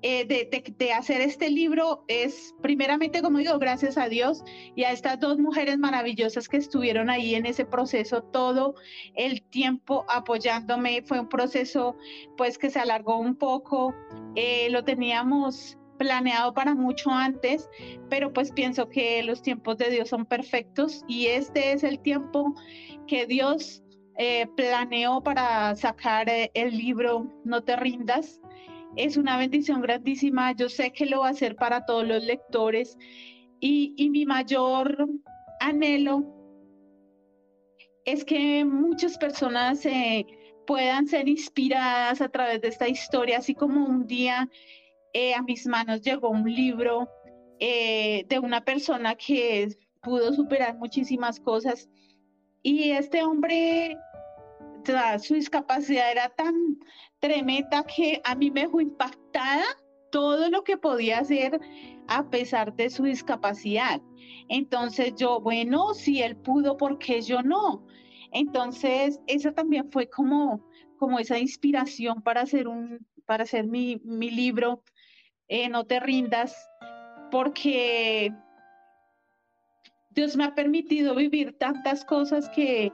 H: eh, de, hacer este libro es primeramente, como digo, gracias a Dios y a estas dos mujeres maravillosas que estuvieron ahí en ese proceso todo el tiempo apoyándome. Fue un proceso pues que se alargó un poco. Eh, lo teníamos planeado para mucho antes, pero pues pienso que los tiempos de Dios son perfectos y este es el tiempo que Dios eh, planeó para sacar eh, el libro No te rindas. Es una bendición grandísima. Yo sé que lo va a hacer para todos los lectores. Y, y mi mayor anhelo es que muchas personas eh, puedan ser inspiradas a través de esta historia, así como un día eh, a mis manos llegó un libro eh, de una persona que pudo superar muchísimas cosas. Y este hombre, su discapacidad era tan tremenda que a mí me dejó impactada todo lo que podía hacer a pesar de su discapacidad. Entonces yo, bueno, si él pudo, ¿por qué yo no? Entonces, eso también fue como, como esa inspiración para hacer, un, para hacer mi, mi libro eh, no te rindas, porque Dios me ha permitido vivir tantas cosas que,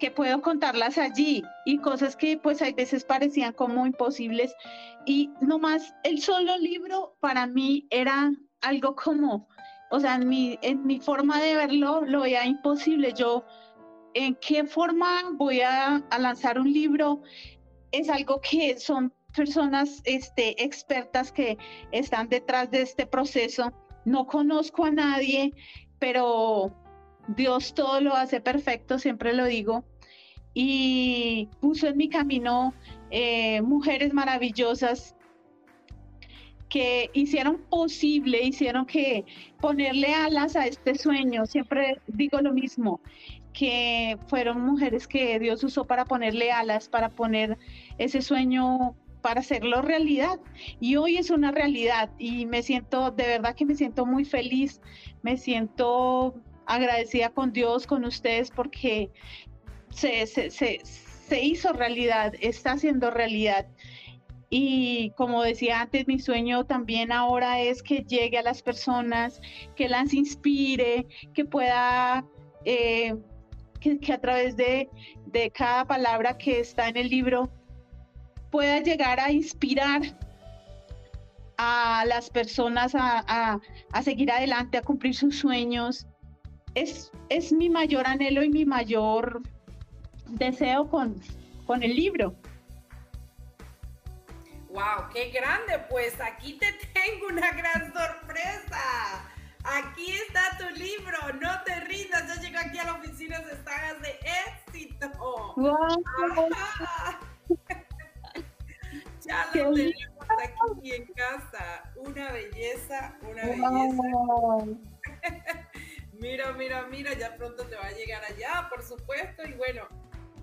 H: que puedo contarlas allí y cosas que pues hay veces parecían como imposibles y nomás el solo libro para mí era algo como, o sea, en mi, en mi forma de verlo lo veía imposible. Yo, ¿en qué forma voy a, a lanzar un libro? Es algo que son personas este, expertas que están detrás de este proceso. No conozco a nadie, pero Dios todo lo hace perfecto, siempre lo digo. Y puso en mi camino eh, mujeres maravillosas que hicieron posible, hicieron que ponerle alas a este sueño. Siempre digo lo mismo, que fueron mujeres que Dios usó para ponerle alas, para poner ese sueño para hacerlo realidad. Y hoy es una realidad y me siento, de verdad que me siento muy feliz, me siento agradecida con Dios, con ustedes, porque se, se, se, se hizo realidad, está siendo realidad. Y como decía antes, mi sueño también ahora es que llegue a las personas, que las inspire, que pueda, eh, que, que, a través de, de cada palabra que está en el libro pueda llegar a inspirar a las personas a, seguir adelante, a cumplir sus sueños. Es, es mi mayor anhelo y mi mayor deseo con, con el libro.
C: ¡Wow! ¡Qué grande! Pues aquí te tengo una gran sorpresa. Aquí está tu libro, no te rindas. Yo llego aquí a la oficina de sagas de éxito. ¡Wow! Ya lo tenemos aquí en casa. Una belleza, una belleza. mira, mira, mira, ya pronto te va a llegar allá, por supuesto. Y bueno,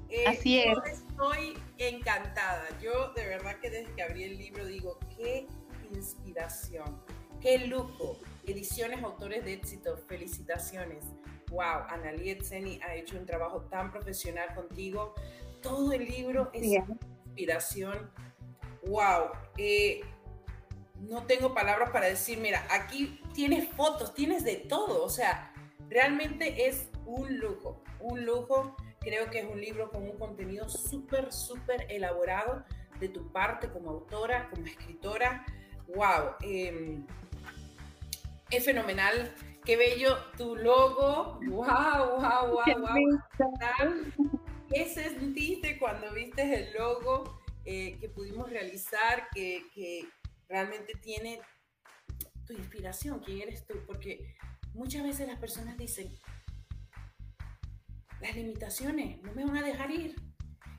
H: eh, Así es.
C: yo estoy encantada. Yo de verdad que desde que abrí el libro digo, qué inspiración, qué lujo. Ediciones Autores de Éxito, felicitaciones. Wow, Analí Etzeni ha hecho un trabajo tan profesional contigo. Todo el libro es inspiración wow, eh, no tengo palabras para decir, mira, aquí tienes fotos, tienes de todo, o sea, realmente es un lujo, un lujo. Creo que es un libro con un contenido súper, súper elaborado de tu parte como autora, como escritora. ¡Wow! Em, es fenomenal. ¡Qué bello tu logo! ¡Wow, wow, wow, wow! ¿Qué sentiste cuando viste el logo? Eh, que pudimos realizar, que, que realmente tiene tu inspiración, quién eres tú, porque muchas veces las personas dicen, las limitaciones no me van a dejar ir.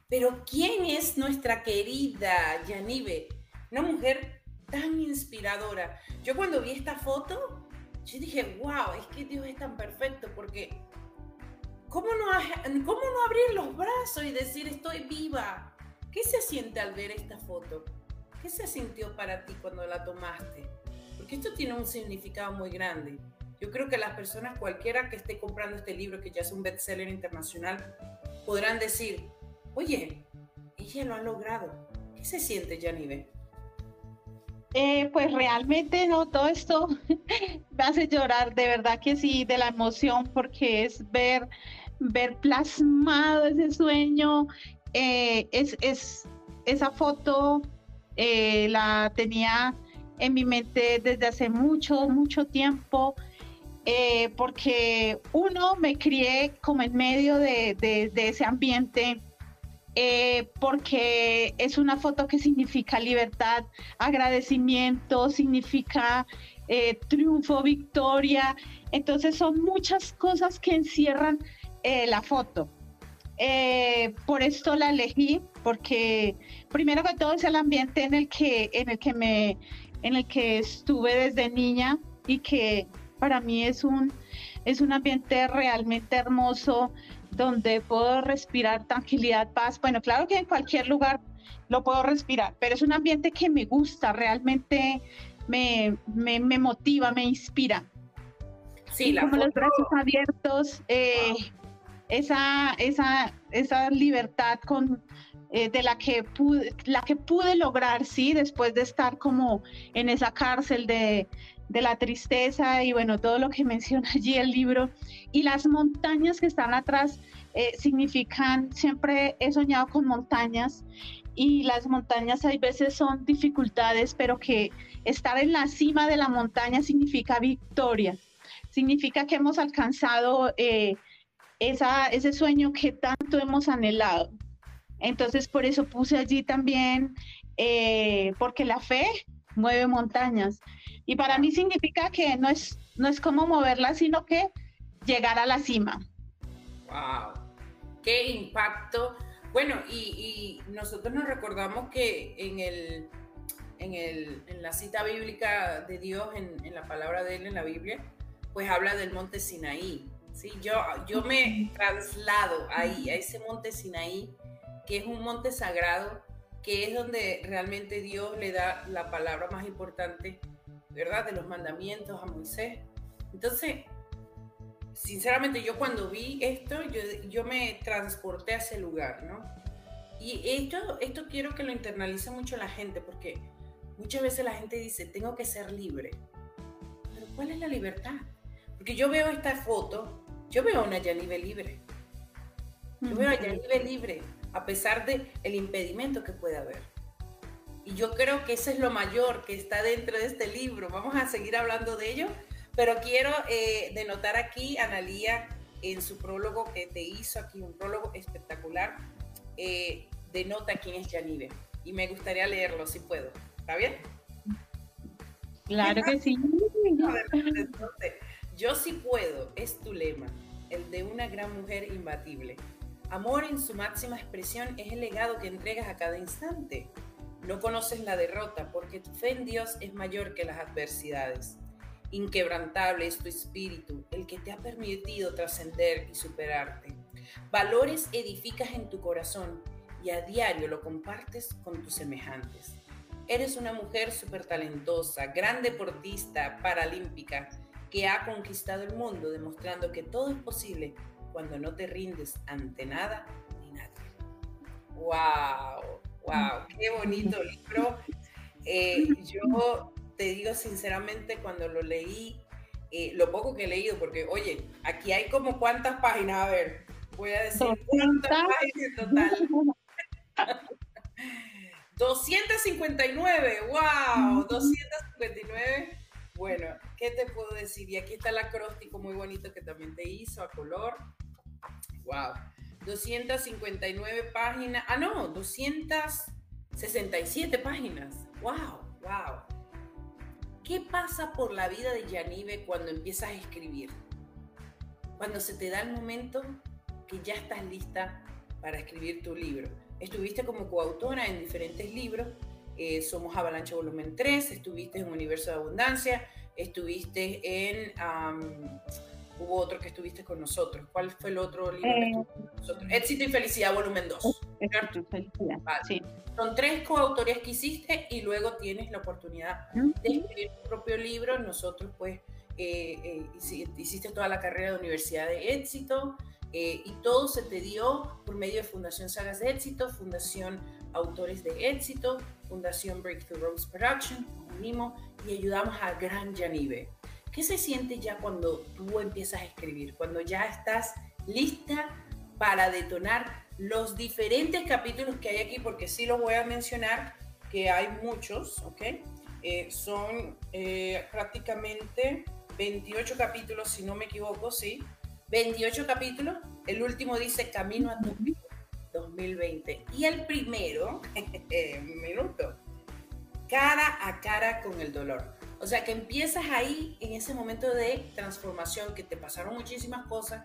C: Pero ¿quién es nuestra querida Yanive? Una mujer tan inspiradora. Yo cuando vi esta foto, yo dije, wow, es que Dios es tan perfecto porque ¿cómo no, cómo no abrir los brazos y decir estoy viva? ¿Qué se siente al ver esta foto? ¿Qué se sintió para ti cuando la tomaste? Porque esto tiene un significado muy grande. Yo creo que las personas, cualquiera que esté comprando este libro, que ya es un bestseller internacional, podrán decir, oye, ella lo ha logrado. ¿Qué se siente, Yanive?
H: Eh, pues realmente no, todo esto me hace llorar, de verdad que sí, de la emoción, porque es ver, ver plasmado ese sueño eh, es, esa foto eh, la tenía en mi mente desde hace mucho, mucho tiempo, eh, porque uno, me crié como en medio de, ese ambiente, eh, porque es una foto que significa libertad, agradecimiento, significa eh, triunfo, victoria. Entonces son muchas cosas que encierran la foto. por esto la elegí, porque primero que todo es el ambiente en el que, en el que me, en el que estuve desde niña y que para mí es un, es un ambiente realmente hermoso donde puedo respirar tranquilidad, paz. Bueno, claro que en cualquier lugar lo puedo respirar, pero es un ambiente que me gusta, realmente me, me, motiva, me inspira.
C: Sí, la
H: como los brazos abiertos, eh, esa, esa, esa libertad con, eh, de la que, pude, la que pude lograr, sí, después de estar como en esa cárcel de, de la tristeza y bueno, todo lo que menciona allí el libro. Y las montañas que están atrás eh, significan, siempre he soñado con montañas y las montañas hay veces son dificultades, pero que estar en la cima de la montaña significa victoria, significa que hemos alcanzado eh, esa, ese sueño que tanto hemos anhelado. Entonces, por eso puse allí también, eh, porque la fe mueve montañas. Y para mí significa que no es, no es como moverla, sino que llegar a la cima.
C: ¡Wow! ¡Qué impacto! Bueno, y, nosotros nos recordamos que en, el, en, el, en la cita bíblica de Dios, en, en, la palabra de Él en la Biblia, pues habla del monte Sinaí. ¿sí? Yo, yo me traslado ahí, a ese monte Sinaí, que es un monte sagrado, que es donde realmente Dios le da la palabra más importante, ¿verdad? De los mandamientos a Moisés. Entonces, sinceramente yo cuando vi esto, yo, yo me transporté a ese lugar, ¿no? Y esto, esto quiero que lo internalice mucho la gente, porque muchas veces la gente dice, tengo que ser libre. Pero ¿cuál es la libertad? Porque yo veo esta foto, yo veo a una Yanive libre. Yo veo a Yanive libre, a pesar de el impedimento que puede haber. Y yo creo que eso es lo mayor que está dentro de este libro. Vamos a seguir hablando de ello, pero quiero eh, denotar aquí, Analía, en su prólogo que te hizo aquí, un prólogo espectacular, eh, denota quién es Yanive. Y me gustaría leerlo si puedo. ¿Está bien?
H: Claro que sí.
C: yo sí puedo, es tu lema, el de una gran mujer imbatible Amor en su máxima expresión es el legado que entregas a cada instante. No conoces la derrota porque tu fe en Dios es mayor que las adversidades. Inquebrantable es tu espíritu, el que te ha permitido trascender y superarte. Valores edificas en tu corazón y a diario lo compartes con tus semejantes. Eres una mujer súper talentosa, gran deportista, paralímpica, que ha conquistado el mundo demostrando que todo es posible cuando no te rindes ante nada ni nadie. ¡Wow! ¡Wow! ¡Qué bonito libro! Eh, yo te digo sinceramente, cuando lo leí, eh, lo poco que he leído, porque oye, aquí hay como cuántas páginas, a ver, voy a decir cuántas páginas en total. 259, wow, 259. Bueno, ¿qué te puedo decir? Y aquí está el acróstico muy bonito que también te hizo a color. Wow. 259 páginas. Ah, no, 267 páginas. Wow, wow. ¿Qué pasa por la vida de Yanive cuando empiezas a escribir? Cuando se te da el momento que ya estás lista para escribir tu libro. Estuviste como coautora en diferentes libros. Eh, Somos Avalancha Volumen 3, estuviste en Universo de Abundancia, estuviste en hubo otro que estuviste con nosotros. ¿Cuál fue el otro libro que eh, con nosotros? Éxito y Felicidad, volumen 2.
H: Éxito y Felicidad, sí.
C: Son tres coautorías que hiciste y luego tienes la oportunidad de escribir tu propio libro. Nosotros, pues, eh, eh, hiciste toda la carrera de Universidad de Éxito y todo se te dio por medio de Fundación Sagas de Éxito, Fundación Autores de Éxito, Fundación Breakthrough Rose Production, unimos y ayudamos a Gran Yanive ¿Qué se siente ya cuando tú empiezas a escribir? Cuando ya estás lista para detonar los diferentes capítulos que hay aquí, porque sí los voy a mencionar, que hay muchos, ¿ok? Eh, son eh, prácticamente 28 capítulos, si no me equivoco, sí. 28 capítulos. El último dice Camino a tu vida 2020. Y el primero, un minuto, cara a cara con el dolor. O sea que empiezas ahí en ese momento de transformación que te pasaron muchísimas cosas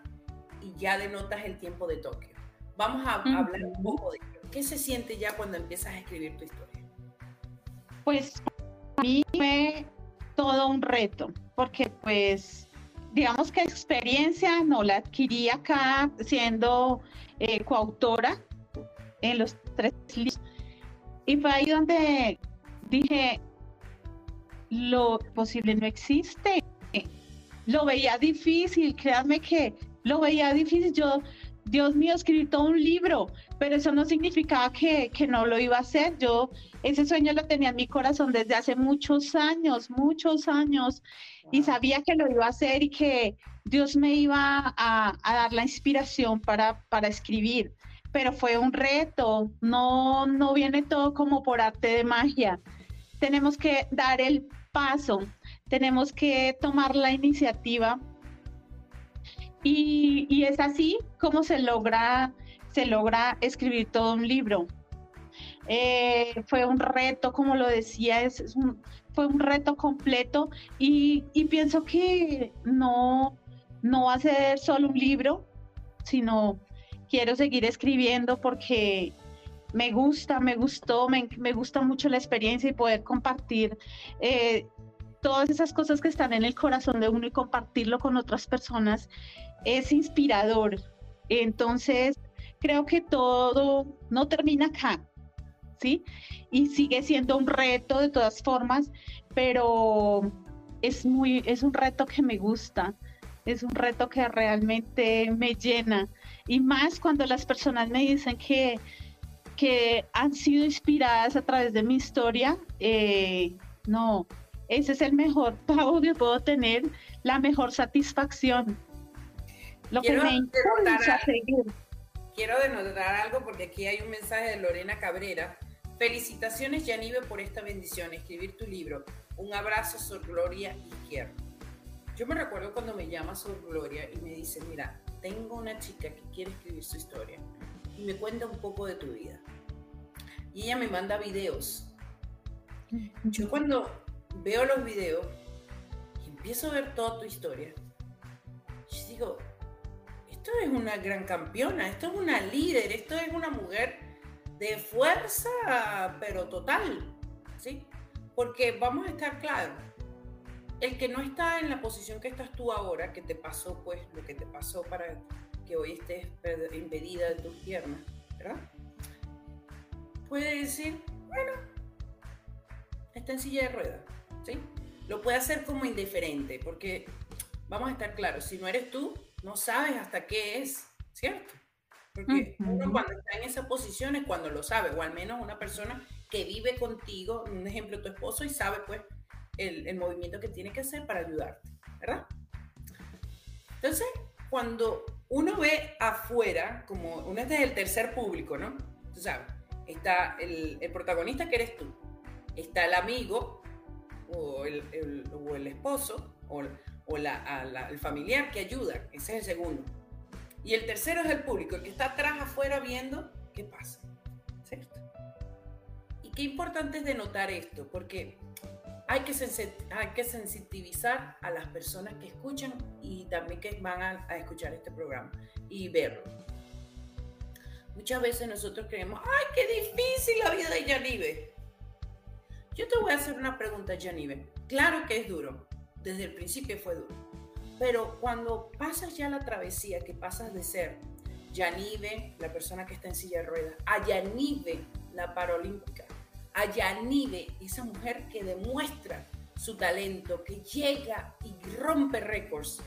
C: y ya denotas el tiempo de Tokio. Vamos a hablar un poco de qué se siente ya cuando empiezas a escribir tu historia.
H: Pues a mí fue todo un reto, porque pues digamos que experiencia no la adquirí acá siendo eh, coautora en los tres libros. Y fue ahí donde dije, lo posible no existe. Lo veía difícil, créanme que lo veía difícil. Yo, Dios mío, escribí todo un libro, pero eso no significaba que, que no lo iba a hacer. Yo ese sueño lo tenía en mi corazón desde hace muchos años, muchos años, y sabía que lo iba a hacer y que Dios me iba a, a dar la inspiración para, para escribir. Pero fue un reto, no, no viene todo como por arte de magia. Tenemos que dar el paso, tenemos que tomar la iniciativa y, es así como se logra, se logra escribir todo un libro. Eh, fue un reto, como lo decía, es, fue un reto completo y, y, pienso que no, no va a ser solo un libro, sino quiero seguir escribiendo porque me gusta, me gustó, me, me, gusta mucho la experiencia y poder compartir eh, todas esas cosas que están en el corazón de uno y compartirlo con otras personas es inspirador. Entonces, creo que todo no termina acá, ¿sí? Y sigue siendo un reto de todas formas, pero es muy, es un reto que me gusta, es un reto que realmente me llena. Y más cuando las personas me dicen que que han sido inspiradas a través de mi historia, eh, no, ese es el mejor pago que puedo tener, la mejor satisfacción. Lo quiero que me impulsa
C: a seguir. Quiero denotar algo porque aquí hay un mensaje de Lorena Cabrera. Felicitaciones, Yanive, por esta bendición, escribir tu libro. Un abrazo, Sor Gloria Izquierdo. Yo me recuerdo cuando me llama Sor Gloria y me dice, mira, tengo una chica que quiere escribir su historia y me cuenta un poco de tu vida. Y ella me manda videos. Yo cuando veo los videos y empiezo a ver toda tu historia, yo digo, esto es una gran campeona, esto es una líder, esto es una mujer de fuerza, pero total, ¿sí? Porque vamos a estar claros, el que no está en la posición que estás tú ahora, que te pasó pues lo que te pasó para que hoy estés impedida de tus piernas, ¿verdad? Puede decir, bueno, está en silla de ruedas, ¿sí? Lo puede hacer como indiferente, porque vamos a estar claros, si no eres tú, no sabes hasta qué es, ¿cierto? Porque uno cuando está en esa posición es cuando lo sabe, o al menos una persona que vive contigo, un ejemplo, tu esposo, y sabe pues el, el movimiento que tiene que hacer para ayudarte, ¿verdad? Entonces, cuando uno ve afuera, como uno es el tercer público, ¿no? Tú sabes, está el, el protagonista que eres tú, está el amigo o el, el, o el esposo o, o la, la, el familiar que ayuda, ese es el segundo. Y el tercero es el público, el que está atrás afuera viendo qué pasa, ¿cierto? Y qué importante es denotar esto, porque hay que, hay que sensitivizar a las personas que escuchan y también que van a, a escuchar este programa y verlo. Muchas veces nosotros creemos, ¡ay, qué difícil la vida de Yanive! Yo te voy a hacer una pregunta, Yanive. Claro que es duro, desde el principio fue duro. Pero cuando pasas ya la travesía, que pasas de ser Yanive, la persona que está en silla de ruedas, a Yanive, la paralímpica, a Yanive, esa mujer que demuestra su talento, que llega y rompe récords,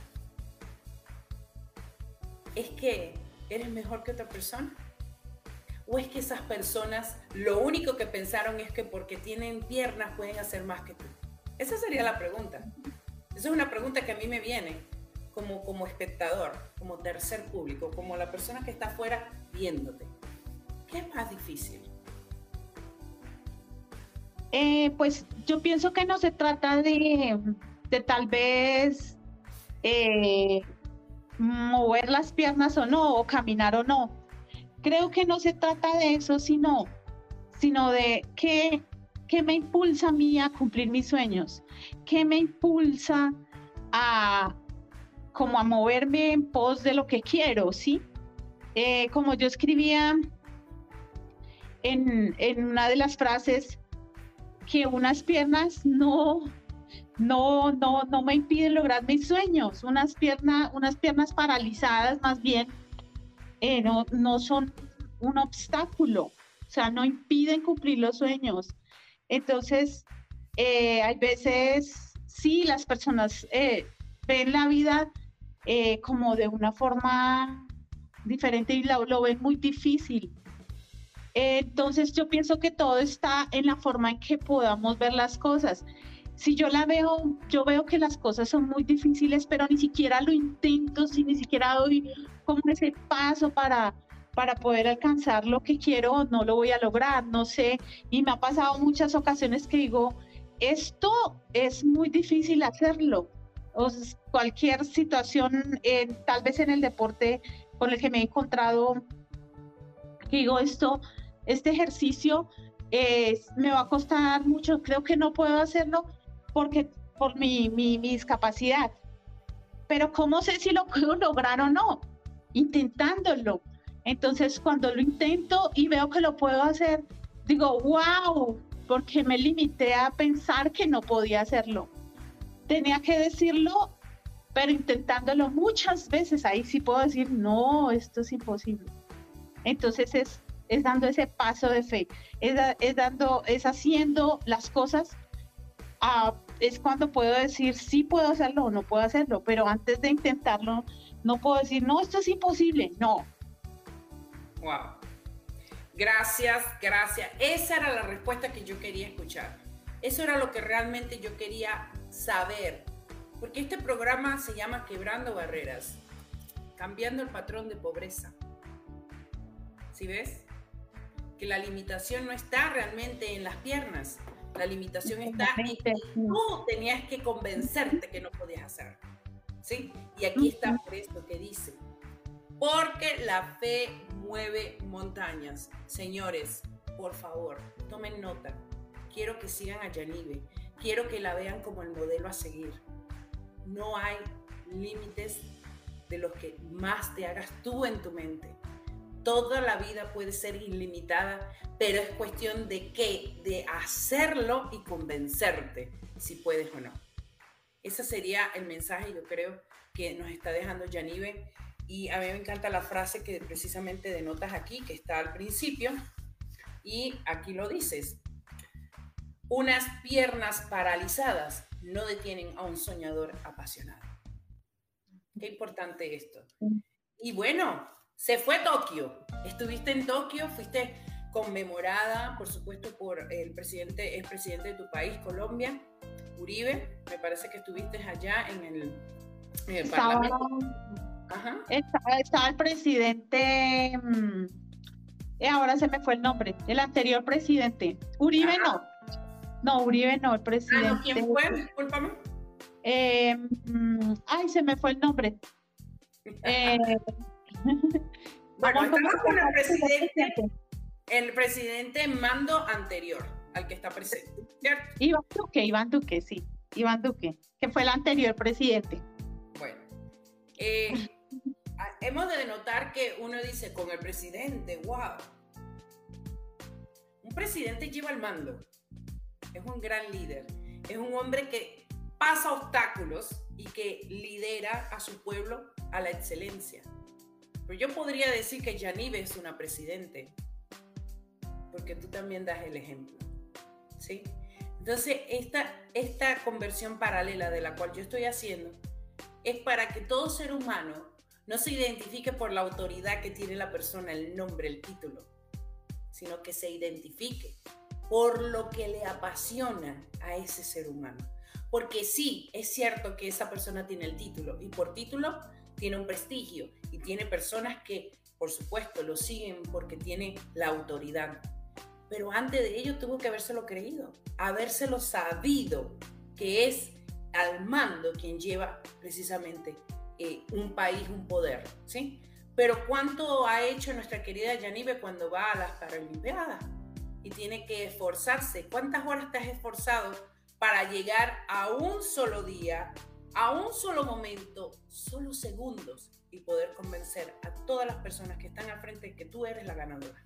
C: ¿es que eres mejor que otra persona? ¿O es que esas personas lo único que pensaron es que porque tienen piernas pueden hacer más que tú? Esa sería la pregunta. Esa es una pregunta que a mí me viene como, como espectador, como tercer público, como la persona que está afuera viéndote. ¿Qué es más difícil?
H: Eh, pues yo pienso que no se trata de, de tal vez eh, mover las piernas o no, o caminar o no. Creo que no se trata de eso, sino, sino de qué, qué me impulsa a mí a cumplir mis sueños, qué me impulsa a como a moverme en pos de lo que quiero, ¿sí? Eh, como yo escribía en, en una de las frases, que unas piernas no, no, no, no me impiden lograr mis sueños. Unas, piernas unas piernas paralizadas más bien eh, no, no son un obstáculo, o sea, no impiden cumplir los sueños. Entonces, eh, hay veces, sí, las personas eh, ven la vida como de una forma diferente y lo, lo ven muy difícil. Entonces yo pienso que todo está en la forma en que podamos ver las cosas. Si yo la veo, yo veo que las cosas son muy difíciles, pero ni siquiera lo intento, si ni siquiera doy como ese paso para, para poder alcanzar lo que quiero, no lo voy a lograr, no sé. Y me ha pasado muchas ocasiones que digo, esto es muy difícil hacerlo. O cualquier situación, tal vez en el deporte con el que me he encontrado, digo, esto este ejercicio me va a costar mucho, creo que no puedo hacerlo porque por mi, mi, discapacidad. Pero ¿cómo sé si lo puedo lograr o no? Intentándolo. Entonces, cuando lo intento y veo que lo puedo hacer, digo, wow, porque me limité a pensar que no podía hacerlo. Tenía que decirlo, pero intentándolo muchas veces, ahí sí puedo decir, no, esto es imposible. Entonces es es dando ese paso de fe, es, dando, es haciendo las cosas, ah, es cuando puedo decir sí puedo hacerlo o no puedo hacerlo, pero antes de intentarlo, no puedo decir no, esto es imposible, no.
C: Wow. Gracias, gracias. Esa era la respuesta que yo quería escuchar. Eso era lo que realmente yo quería saber. Porque este programa se llama Quebrando Barreras, cambiando el patrón de pobreza. ¿Sí ves? que la limitación no está realmente en las piernas, la limitación está en que tú tenías que convencerte que no podías hacer. ¿Sí? Y aquí está por esto que dice, porque la fe mueve montañas. Señores, por favor, tomen nota. Quiero que sigan a Yanive. Quiero que la vean como el modelo a seguir. No hay límites de los que más te hagas tú en tu mente toda la vida puede ser ilimitada, pero es cuestión de qué, de hacerlo y convencerte si puedes o no. Ese sería el mensaje, yo creo, que nos está dejando Yanive. Y a mí me encanta la frase que precisamente denotas aquí, que está al principio, y aquí lo dices. Unas piernas paralizadas no detienen a un soñador apasionado. Qué importante esto. Y bueno, se fue Tokio. Estuviste en Tokio, fuiste conmemorada, por supuesto, por el presidente, el presidente de tu país, Colombia, Uribe. Me parece que estuviste allá en el,
H: estaba, Estaba, el presidente, mm, eh, ahora se me fue el nombre, el anterior presidente. Uribe no. No, Uribe no, el presidente. Ah,
C: ¿Quién fue? Discúlpame.
H: Eh, mm, ay, se me fue el nombre. Eh,
C: bueno, estamos con el presidente, el presidente mando anterior al que está presente, ¿cierto?
H: Iván Duque, Iván Duque, sí, Iván Duque, que fue el anterior presidente.
C: Bueno, eh, hemos de denotar que uno dice con el presidente, wow. Un presidente lleva el mando, es un gran líder, es un hombre que pasa obstáculos y que lidera a su pueblo a la excelencia. Pero yo podría decir que Yanive es una presidente, porque tú también das el ejemplo. ¿Sí? Entonces, esta, esta conversión paralela de la cual yo estoy haciendo es para que todo ser humano no se identifique por la autoridad que tiene la persona, el nombre, el título, sino que se identifique por lo que le apasiona a ese ser humano. Porque sí, es cierto que esa persona tiene el título y por título tiene un prestigio y tiene personas que, por supuesto, lo siguen porque tiene la autoridad. Pero antes de ello tuvo que habérselo creído, habérselo sabido, que es al mando quien lleva precisamente eh, un país, un poder, ¿sí? Pero ¿cuánto ha hecho nuestra querida Yanibe cuando va a las Paralimpiadas? Y tiene que esforzarse. ¿Cuántas horas te has esforzado para llegar a un solo día, a un solo momento, solo segundos y poder convencer a todas las personas que están al frente que tú eres la ganadora?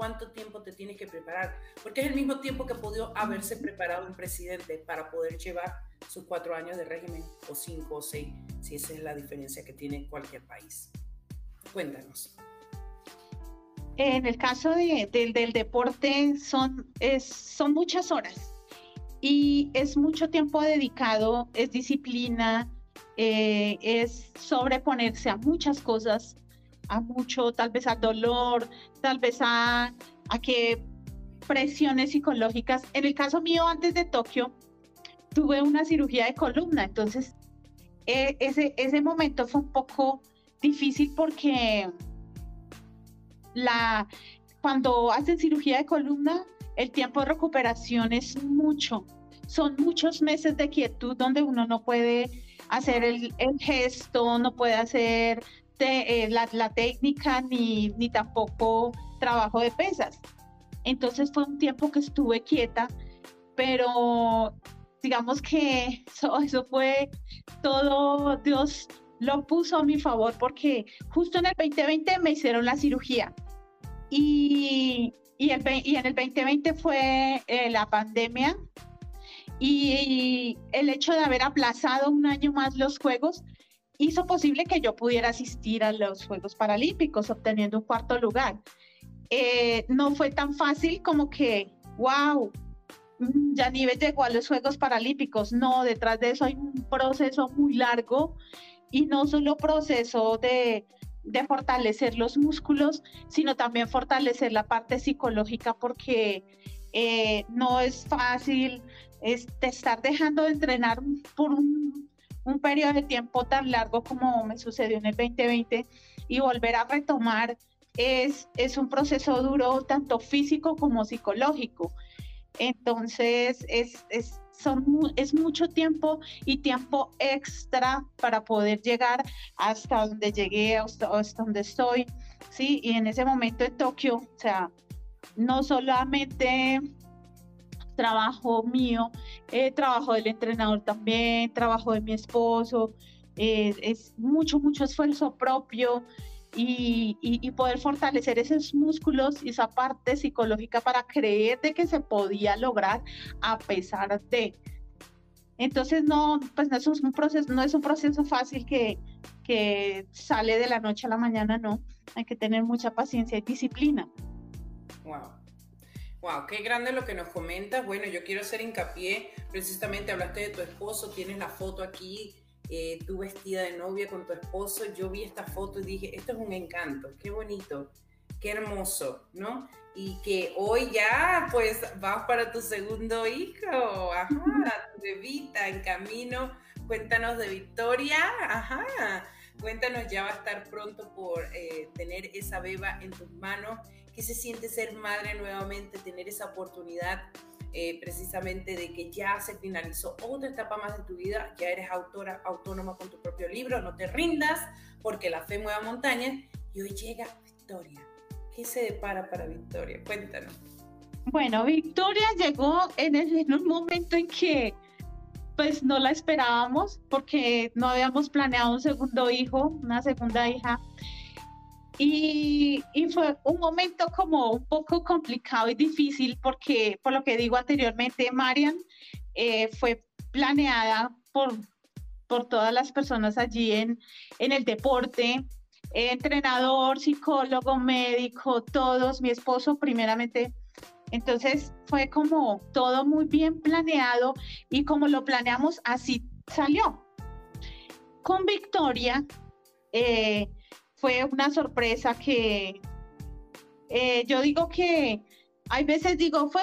C: Cuánto tiempo te tienes que preparar, porque es el mismo tiempo que pudo haberse preparado un presidente para poder llevar sus cuatro años de régimen, o cinco o seis, si esa es la diferencia que tiene cualquier país. Cuéntanos.
H: En el caso del deporte son, son muchas horas y es mucho tiempo dedicado, es disciplina, eh, es sobreponerse a muchas cosas a mucho, tal vez al dolor, tal vez a, a que presiones psicológicas. En el caso mío, antes de Tokio, tuve una cirugía de columna, entonces e, ese, ese momento fue un poco difícil porque la, cuando hacen cirugía de columna, el tiempo de recuperación es mucho. Son muchos meses de quietud donde uno no puede hacer el, el gesto, no puede hacer eh, la, técnica ni, ni tampoco trabajo de pesas. Entonces fue un tiempo que estuve quieta, pero digamos que eso, eso, fue todo, Dios lo puso a mi favor porque justo en el 2020 me hicieron la cirugía y, y, el, y en el 2020 fue eh, la pandemia y el hecho de haber aplazado un año más los juegos hizo posible que yo pudiera asistir a los Juegos Paralímpicos obteniendo un cuarto lugar. Eh, no fue tan fácil como que, wow, mm, Yanive llegó a los Juegos Paralímpicos. No, detrás de eso hay un proceso muy largo y no solo proceso de, de fortalecer los músculos, sino también fortalecer la parte psicológica porque eh, no es fácil estar dejando de entrenar por un un periodo de tiempo tan largo como me sucedió en el 2020 y volver a retomar es, es un proceso duro tanto físico como psicológico. Entonces es, es, son, es mucho tiempo y tiempo extra para poder llegar hasta donde llegué, hasta, hasta donde estoy. ¿sí? Y en ese momento en Tokio, o sea, no solamente trabajo mío, eh, trabajo del entrenador también, trabajo de mi esposo, eh, es mucho, mucho esfuerzo propio y, poder fortalecer esos músculos y esa parte psicológica para creer de que se podía lograr a pesar de. Entonces no, pues no es un proceso, no es un proceso fácil que, que sale de la noche a la mañana, no. Hay que tener mucha paciencia y disciplina.
C: Wow. Wow, qué grande lo que nos comentas. Bueno, yo quiero hacer hincapié, precisamente hablaste de tu esposo, tienes la foto aquí, eh, tú vestida de novia con tu esposo. Yo vi esta foto y dije, esto es un encanto, qué bonito, qué hermoso, ¿no? Y que hoy ya, pues, vas para tu segundo hijo, ajá, tu bebita en camino. Cuéntanos de Victoria, ajá. Cuéntanos, ya va a estar pronto por eh, tener esa beba en tus manos ¿Qué se siente ser madre nuevamente, tener esa oportunidad eh, precisamente de que ya se finalizó otra etapa más de tu vida, ya eres autora autónoma con tu propio libro, no te rindas porque la fe mueve montañas y hoy llega Victoria. ¿Qué se depara para Victoria? Cuéntanos.
H: Bueno, Victoria llegó en, en un momento en que pues no la esperábamos porque no habíamos planeado un segundo hijo, una segunda hija. Y, fue un momento como un poco complicado y difícil porque, por lo que digo anteriormente, Marian eh, fue planeada por, por todas las personas allí en, en el deporte, entrenador, psicólogo, médico, todos, mi esposo primeramente. Entonces fue como todo muy bien planeado y como lo planeamos, así salió. Con Victoria, eh, fue una sorpresa que eh, yo digo que hay veces digo, fue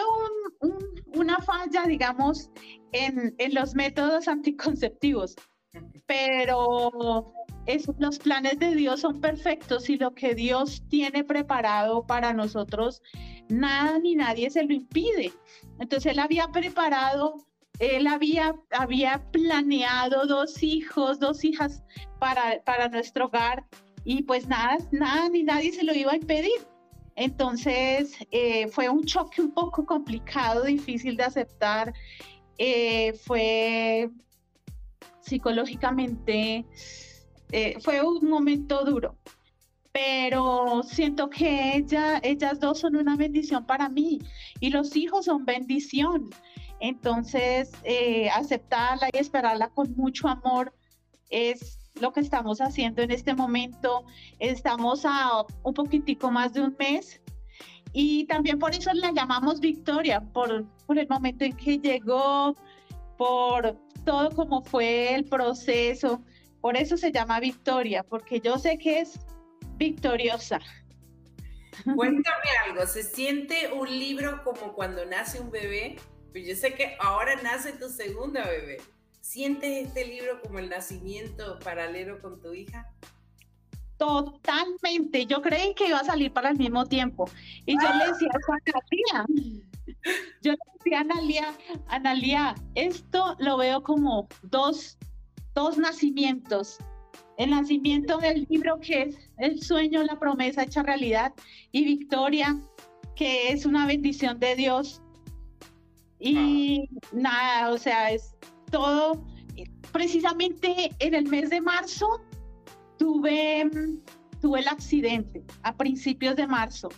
H: una falla, digamos, en, los métodos anticonceptivos, pero los planes de Dios son perfectos y lo que Dios tiene preparado para nosotros nada ni nadie se lo impide. Entonces él había preparado, él había, había planeado dos hijos, dos hijas para, para nuestro hogar y pues nada, nada ni nadie se lo iba a impedir. Entonces eh, fue un choque un poco complicado, difícil de aceptar. Eh, fue psicológicamente, eh, fue un momento duro, pero siento que ella, ellas dos son una bendición para mí y los hijos son bendición. Entonces, aceptarla y esperarla con mucho amor es lo que estamos haciendo en este momento. Estamos a un poquitico más de un mes y también por eso la llamamos Victoria, por, por el momento en que llegó, por todo como fue el proceso. Por eso se llama Victoria, porque yo sé que es victoriosa.
C: Cuéntame algo, ¿se siente un libro como cuando nace un bebé? Pues yo sé que ahora nace tu segunda bebé. ¿Sientes este libro como el nacimiento paralelo con tu hija?
H: Totalmente. Yo creí que iba a salir para el mismo tiempo. Y yo le decía a Analia, yo le decía a Analia, Analia, esto lo veo como dos, dos nacimientos. El nacimiento del libro que es el sueño, la promesa hecha realidad, y Victoria, que es una bendición de Dios. Y nada, o sea, es todo, precisamente en el mes de marzo tuve, tuve el accidente, a principios de marzo.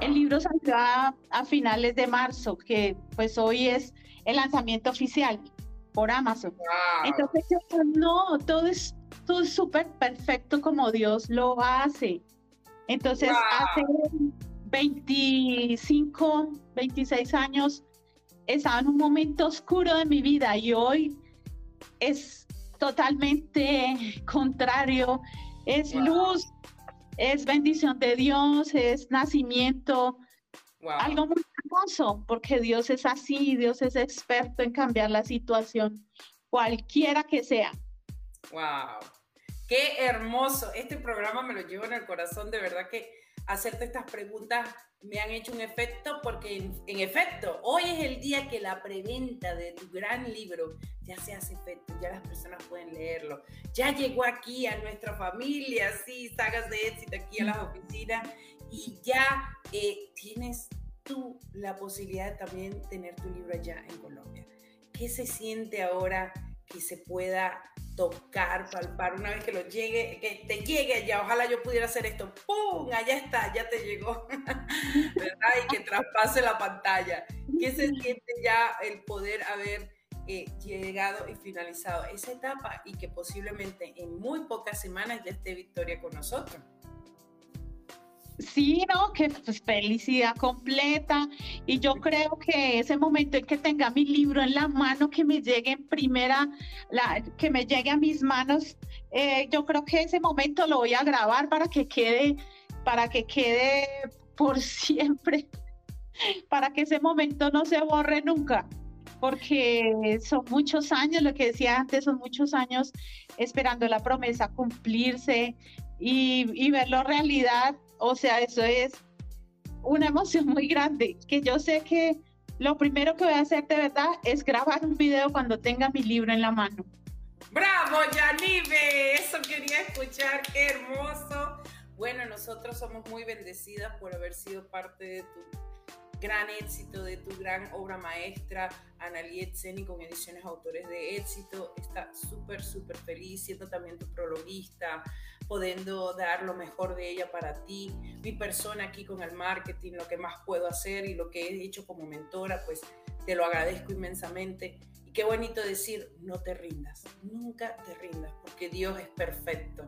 H: El libro salió a, finales de marzo, que pues hoy es el lanzamiento oficial por Amazon. Entonces no, todo es todo súper perfecto como Dios lo hace. Entonces hace 25, 26 años estaba en un momento oscuro de mi vida y hoy es totalmente contrario, es luz, es bendición de Dios, es nacimiento, algo muy hermoso, porque Dios es así, Dios es experto en cambiar la situación, cualquiera que sea.
C: Wow, qué hermoso, este programa me lo llevo en el corazón, de verdad que hacerte estas preguntas me han hecho un efecto porque en, efecto, hoy es el día que la preventa de tu gran libro ya se hace efecto, ya las personas pueden leerlo, ya llegó aquí a nuestra familia, sí, sagas de éxito aquí a las oficinas y ya eh, tienes tú la posibilidad de también tener tu libro allá en Colombia. ¿Qué se siente ahora que se pueda tocar, palpar, una vez que lo llegue, que te llegue allá, ojalá yo pudiera hacer esto, ¡pum! Allá está, ya te llegó, ¿verdad? Y que traspase la pantalla. ¿Qué se siente ya el poder haber eh, llegado y finalizado esa etapa y que posiblemente en muy pocas semanas ya esté Victoria con nosotros?
H: Sí, no, que pues, felicidad completa. Y yo creo que ese momento en que tenga mi libro en la mano, que me llegue en primera, la, que me llegue a mis manos, eh, yo creo que ese momento lo voy a grabar para que quede, para que quede por siempre, para que ese momento no se borre nunca porque son muchos años, lo que decía antes, son muchos años esperando la promesa cumplirse y, y verlo realidad o sea, eso es una emoción muy grande, que yo sé que lo primero que voy a hacer de verdad es grabar un video cuando tenga mi libro en la mano.
C: ¡Bravo, Yanive! Eso quería escuchar, qué hermoso. Bueno, nosotros somos muy bendecidas por haber sido parte de tu gran éxito, de tu gran obra maestra, Analiet Zeni con Ediciones Autores de Éxito. Está súper, súper feliz siendo también tu prologuista, podiendo dar lo mejor de ella para ti. Mi persona aquí con el marketing, lo que más puedo hacer y lo que he hecho como mentora, pues te lo agradezco inmensamente. Y qué bonito decir, no te rindas, nunca te rindas, porque Dios es perfecto.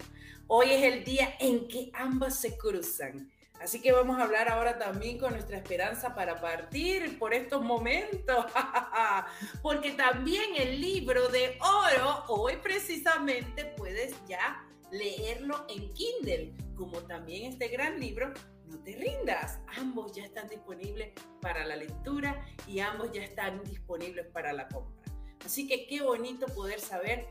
C: Hoy es el día en que ambas se cruzan Así que vamos a hablar ahora también con nuestra esperanza para partir por estos momentos, porque también el libro de oro, hoy precisamente puedes ya leerlo en Kindle, como también este gran libro, No te rindas. Ambos ya están disponibles para la lectura y ambos ya están disponibles para la compra. Así que qué bonito poder saber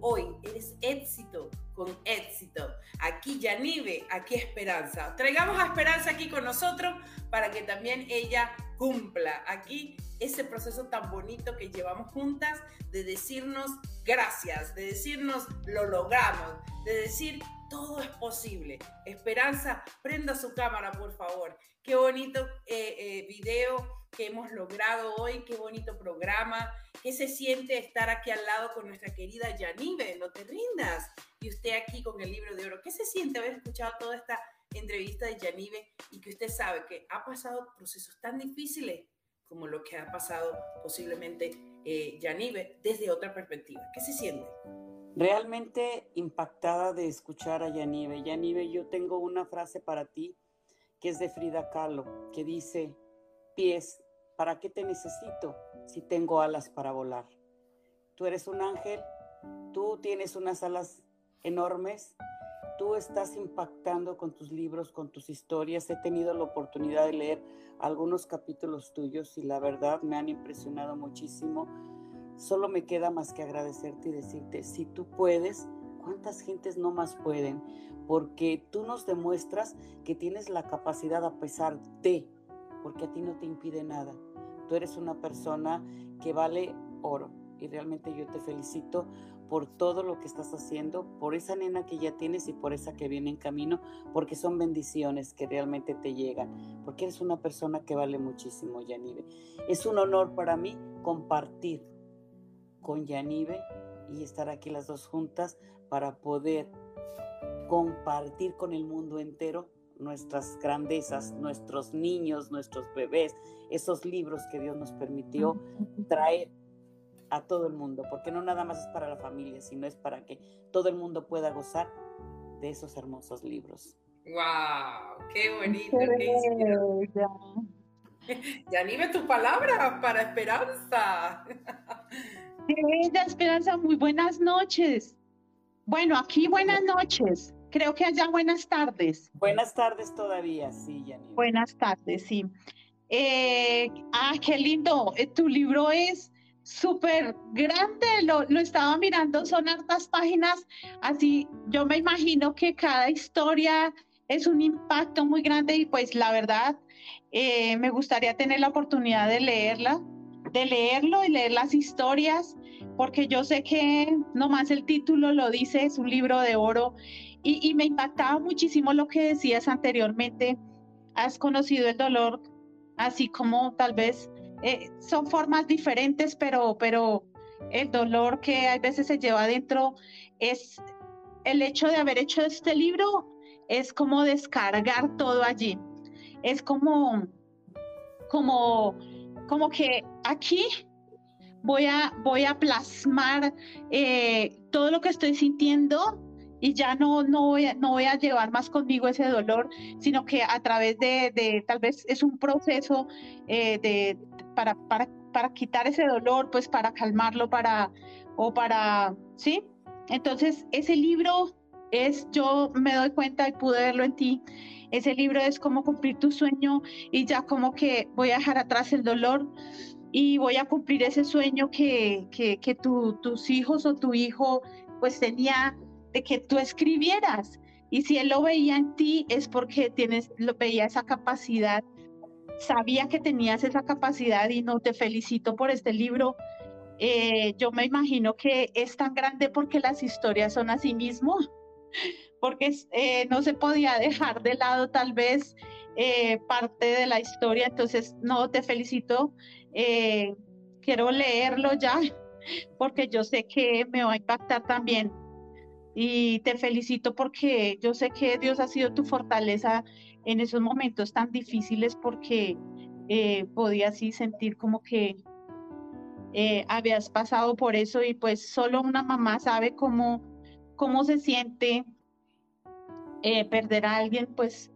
C: hoy eres éxito con éxito. Aquí Yanive, aquí Esperanza. Traigamos a Esperanza aquí con nosotros para que también ella cumpla aquí ese proceso tan bonito que llevamos juntas de decirnos gracias, de decirnos lo logramos, de decir todo es posible. Esperanza, prenda su cámara, por favor. Qué bonito eh, eh, video que hemos logrado hoy, qué bonito programa. ¿Qué se siente estar aquí al lado con nuestra querida Yanive? No te rindas. Y usted aquí con el libro de oro. ¿Qué se siente haber escuchado toda esta entrevista de Yanive y que usted sabe que ha pasado procesos tan difíciles como lo que ha pasado posiblemente eh, Yanive desde otra perspectiva? ¿Qué se siente?
D: Realmente impactada de escuchar a Yanive. Yanive, yo tengo una frase para ti que es de Frida Kahlo, que dice, pies, ¿para qué te necesito si tengo alas para volar? Tú eres un ángel, tú tienes unas alas enormes, tú estás impactando con tus libros, con tus historias. He tenido la oportunidad de leer algunos capítulos tuyos y la verdad me han impresionado muchísimo Solo me queda más que agradecerte y decirte, si tú puedes, ¿cuántas gentes no más pueden? Porque tú nos demuestras que tienes la capacidad a pesar de, porque a ti no te impide nada. Tú eres una persona que vale oro y realmente yo te felicito por todo lo que estás haciendo, por esa nena que ya tienes y por esa que viene en camino, porque son bendiciones que realmente te llegan, porque eres una persona que vale muchísimo, Yanive. Es un honor para mí compartir con Yanive y estar aquí las dos juntas para poder compartir con el mundo entero nuestras grandezas, nuestros niños, nuestros bebés, esos libros que Dios nos permitió traer a todo el mundo, porque no nada más es para la familia, sino es para que todo el mundo pueda gozar de esos hermosos libros.
C: ¡Wow! ¡Qué bonito! ¡Qué Yanive, tu palabra para esperanza.
H: Qué bella esperanza, muy buenas noches. Bueno, aquí buenas noches. Creo que allá buenas tardes.
D: Buenas tardes todavía, sí, Yanira.
H: Buenas tardes, sí. Eh, ah, qué lindo. Eh, tu libro es súper grande, lo, lo, estaba mirando, son hartas páginas, así yo me imagino que cada historia es un impacto muy grande y pues la verdad eh, me gustaría tener la oportunidad de leerla de leerlo y leer las historias, porque yo sé que nomás el título lo dice, es un libro de oro, y, me impactaba muchísimo lo que decías anteriormente, has conocido el dolor, así como tal vez eh, son formas diferentes, pero, pero el dolor que a veces se lleva adentro es el hecho de haber hecho este libro, es como descargar todo allí, es como, como como que aquí voy a, voy a plasmar eh, todo lo que estoy sintiendo y ya no, no, voy no voy a llevar más conmigo ese dolor, sino que a través de, tal vez es un proceso eh, de, para, para, para quitar ese dolor, pues para calmarlo, para, o para, ¿sí? Entonces, ese libro es, yo me doy cuenta y pude verlo en ti, ese libro es como cumplir tu sueño y ya como que voy a dejar atrás el dolor y voy a cumplir ese sueño que, que, que tus hijos o tu hijo pues tenía de que tú escribieras. Y si él lo veía en ti es porque tienes, lo veía esa capacidad, sabía que tenías esa capacidad y no te felicito por este libro. Eh, yo me imagino que es tan grande porque las historias son así mismo porque eh, no se podía dejar de lado tal vez eh, parte de la historia, entonces no te felicito, quiero leerlo ya, porque yo sé que me va a impactar también. Y te felicito porque yo sé que Dios ha sido tu fortaleza en esos momentos tan difíciles porque podía así sentir como que habías pasado por eso y pues solo una mamá sabe cómo, cómo se siente eh, perder a alguien, pues,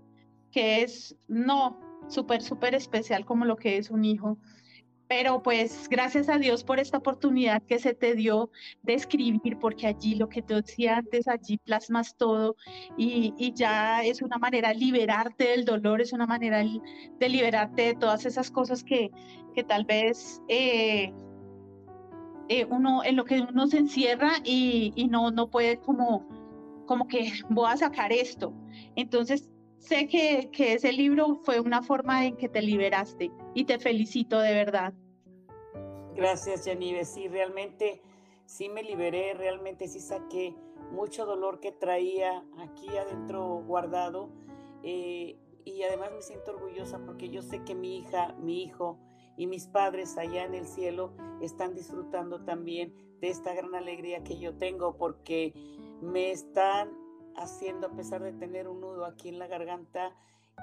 H: que es no súper, súper especial como lo que es un hijo. Pero pues gracias a Dios por esta oportunidad que se te dio de escribir, porque allí lo que te decía antes, allí plasmas todo y, y, ya es una manera de liberarte del dolor, es una manera de liberarte de todas esas cosas que, que tal vez eh, eh, uno, en lo que uno se encierra y, y, no, no puede como, como que voy a sacar esto. Entonces, sé que, que ese libro fue una forma en que te liberaste y te felicito de verdad.
D: Gracias, Yanive. Sí, realmente sí me liberé, realmente sí saqué mucho dolor que traía aquí adentro guardado. Eh, y además me siento orgullosa porque yo sé que mi hija, mi hijo y mis padres allá en el cielo están disfrutando también de esta gran alegría que yo tengo porque me están haciendo, a pesar de tener un nudo aquí en la garganta,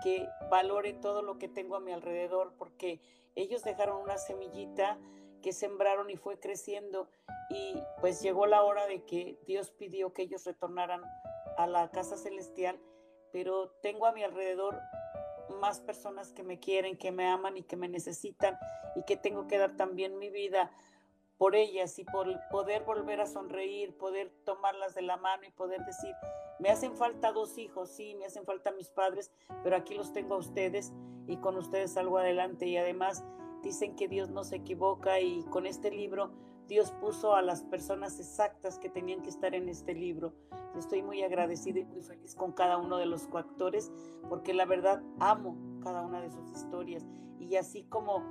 D: que valore todo lo que tengo a mi alrededor porque ellos dejaron una semillita que sembraron y fue creciendo. Y pues llegó la hora de que Dios pidió que ellos retornaran a la casa celestial, pero tengo a mi alrededor más personas que me quieren, que me aman y que me necesitan y que tengo que dar también mi vida por ellas y por poder volver a sonreír, poder tomarlas de la mano y poder decir, me hacen falta dos hijos, sí, me hacen falta mis padres, pero aquí los tengo a ustedes y con ustedes salgo adelante y además Dicen que Dios no se equivoca y con este libro Dios puso a las personas exactas que tenían que estar en este libro. Estoy muy agradecida y muy feliz con cada uno de los coactores porque la verdad amo cada una de sus historias y así como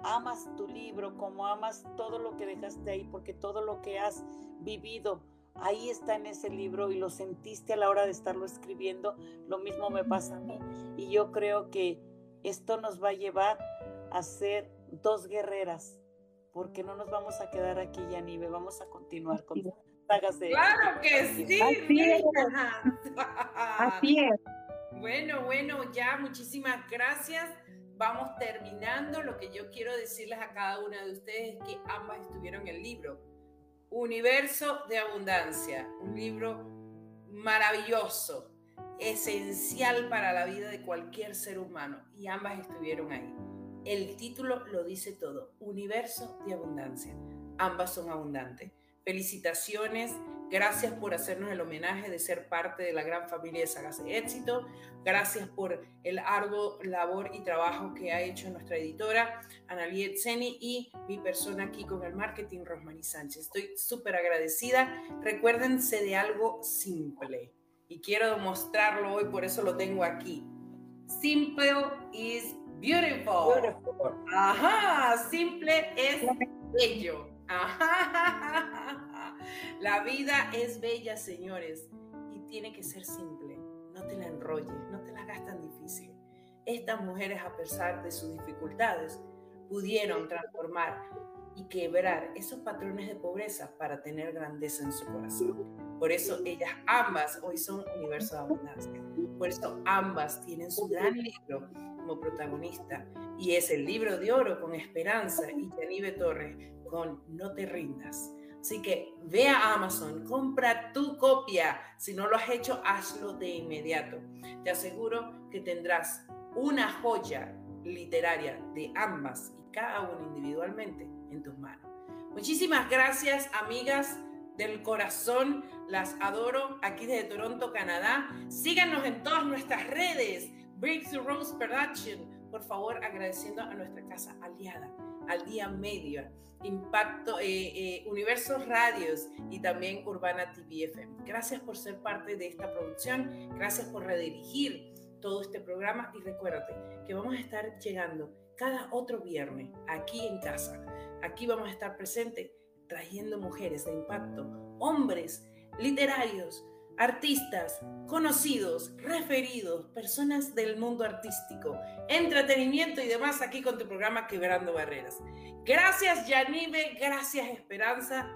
D: amas tu libro, como amas todo lo que dejaste ahí, porque todo lo que has vivido ahí está en ese libro y lo sentiste a la hora de estarlo escribiendo, lo mismo me pasa a mí. Y yo creo que esto nos va a llevar a ser dos guerreras, porque no nos vamos a quedar aquí, Yanive, vamos a continuar con sagas de...
C: Claro que sí.
H: Así es. Así es.
C: Bueno, bueno, ya muchísimas gracias. Vamos terminando. Lo que yo quiero decirles a cada una de ustedes es que ambas estuvieron en el libro. Universo de Abundancia, un libro maravilloso, esencial para la vida de cualquier ser humano y ambas estuvieron ahí. El título lo dice todo, Universo de Abundancia. Ambas son abundantes. Felicitaciones, gracias por hacernos el homenaje de ser parte de la gran familia de Sagas de Éxito, gracias por el arduo labor y trabajo que ha hecho nuestra editora, Analiet Zeni, y mi persona aquí con el marketing, Rosmarie Sánchez. Estoy súper agradecida. Recuérdense de algo simple y quiero demostrarlo hoy, por eso lo tengo aquí. Simple is beautiful. Ajá, simple es bello. La vida es bella, señores, y tiene que ser simple. No te la enrolles, no te la hagas tan difícil. Estas mujeres, a pesar de sus dificultades, pudieron transformar y quebrar esos patrones de pobreza para tener grandeza en su corazón. Por eso ellas ambas hoy son universo de abundancia. Por eso ambas tienen su gran libro como protagonista y es el libro de oro con Esperanza y Yanive Torres No te rindas. Así que ve a Amazon, compra tu copia. Si no lo has hecho, hazlo de inmediato. Te aseguro que tendrás una joya literaria de ambas y cada una individualmente en tus manos. Muchísimas gracias, amigas del corazón. Las adoro aquí desde Toronto, Canadá. Síganos en todas nuestras redes. Breakthrough Rose Production. Por favor, agradeciendo a nuestra casa aliada, al día medio, Impacto, eh, eh, Universos Radios y también Urbana TVFM. Gracias por ser parte de esta producción. Gracias por redirigir todo este programa y recuérdate que vamos a estar llegando cada otro viernes aquí en casa. Aquí vamos a estar presentes trayendo mujeres de impacto, hombres, literarios, artistas, conocidos, referidos, personas del mundo artístico, entretenimiento y demás aquí con tu programa Quebrando Barreras. Gracias Yanive, gracias Esperanza,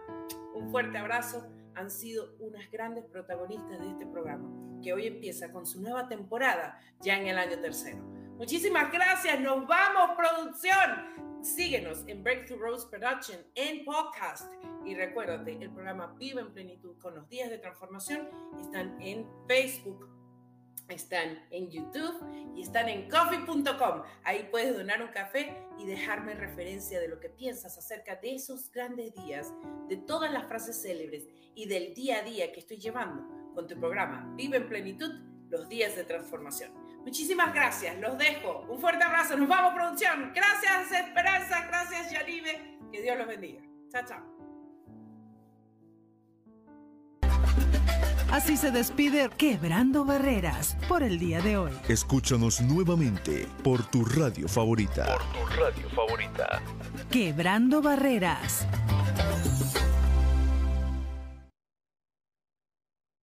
C: un fuerte abrazo. Han sido unas grandes protagonistas de este programa, que hoy empieza con su nueva temporada ya en el año tercero. Muchísimas gracias, nos vamos producción. Síguenos en Breakthrough Rose Production en podcast. Y recuérdate, el programa Viva en Plenitud con los días de transformación están en Facebook, están en YouTube y están en coffee.com. Ahí puedes donar un café y dejarme referencia de lo que piensas acerca de esos grandes días, de todas las frases célebres y del día a día que estoy llevando con tu programa Vive en Plenitud los días de transformación. Muchísimas gracias, los dejo. Un fuerte abrazo, nos vamos producción. Gracias Esperanza, gracias Yanive, que Dios los bendiga. Chao, chao.
A: Así se despide Quebrando Barreras por el día de hoy.
B: Escúchanos nuevamente por tu radio favorita.
I: Por tu radio favorita.
A: Quebrando Barreras.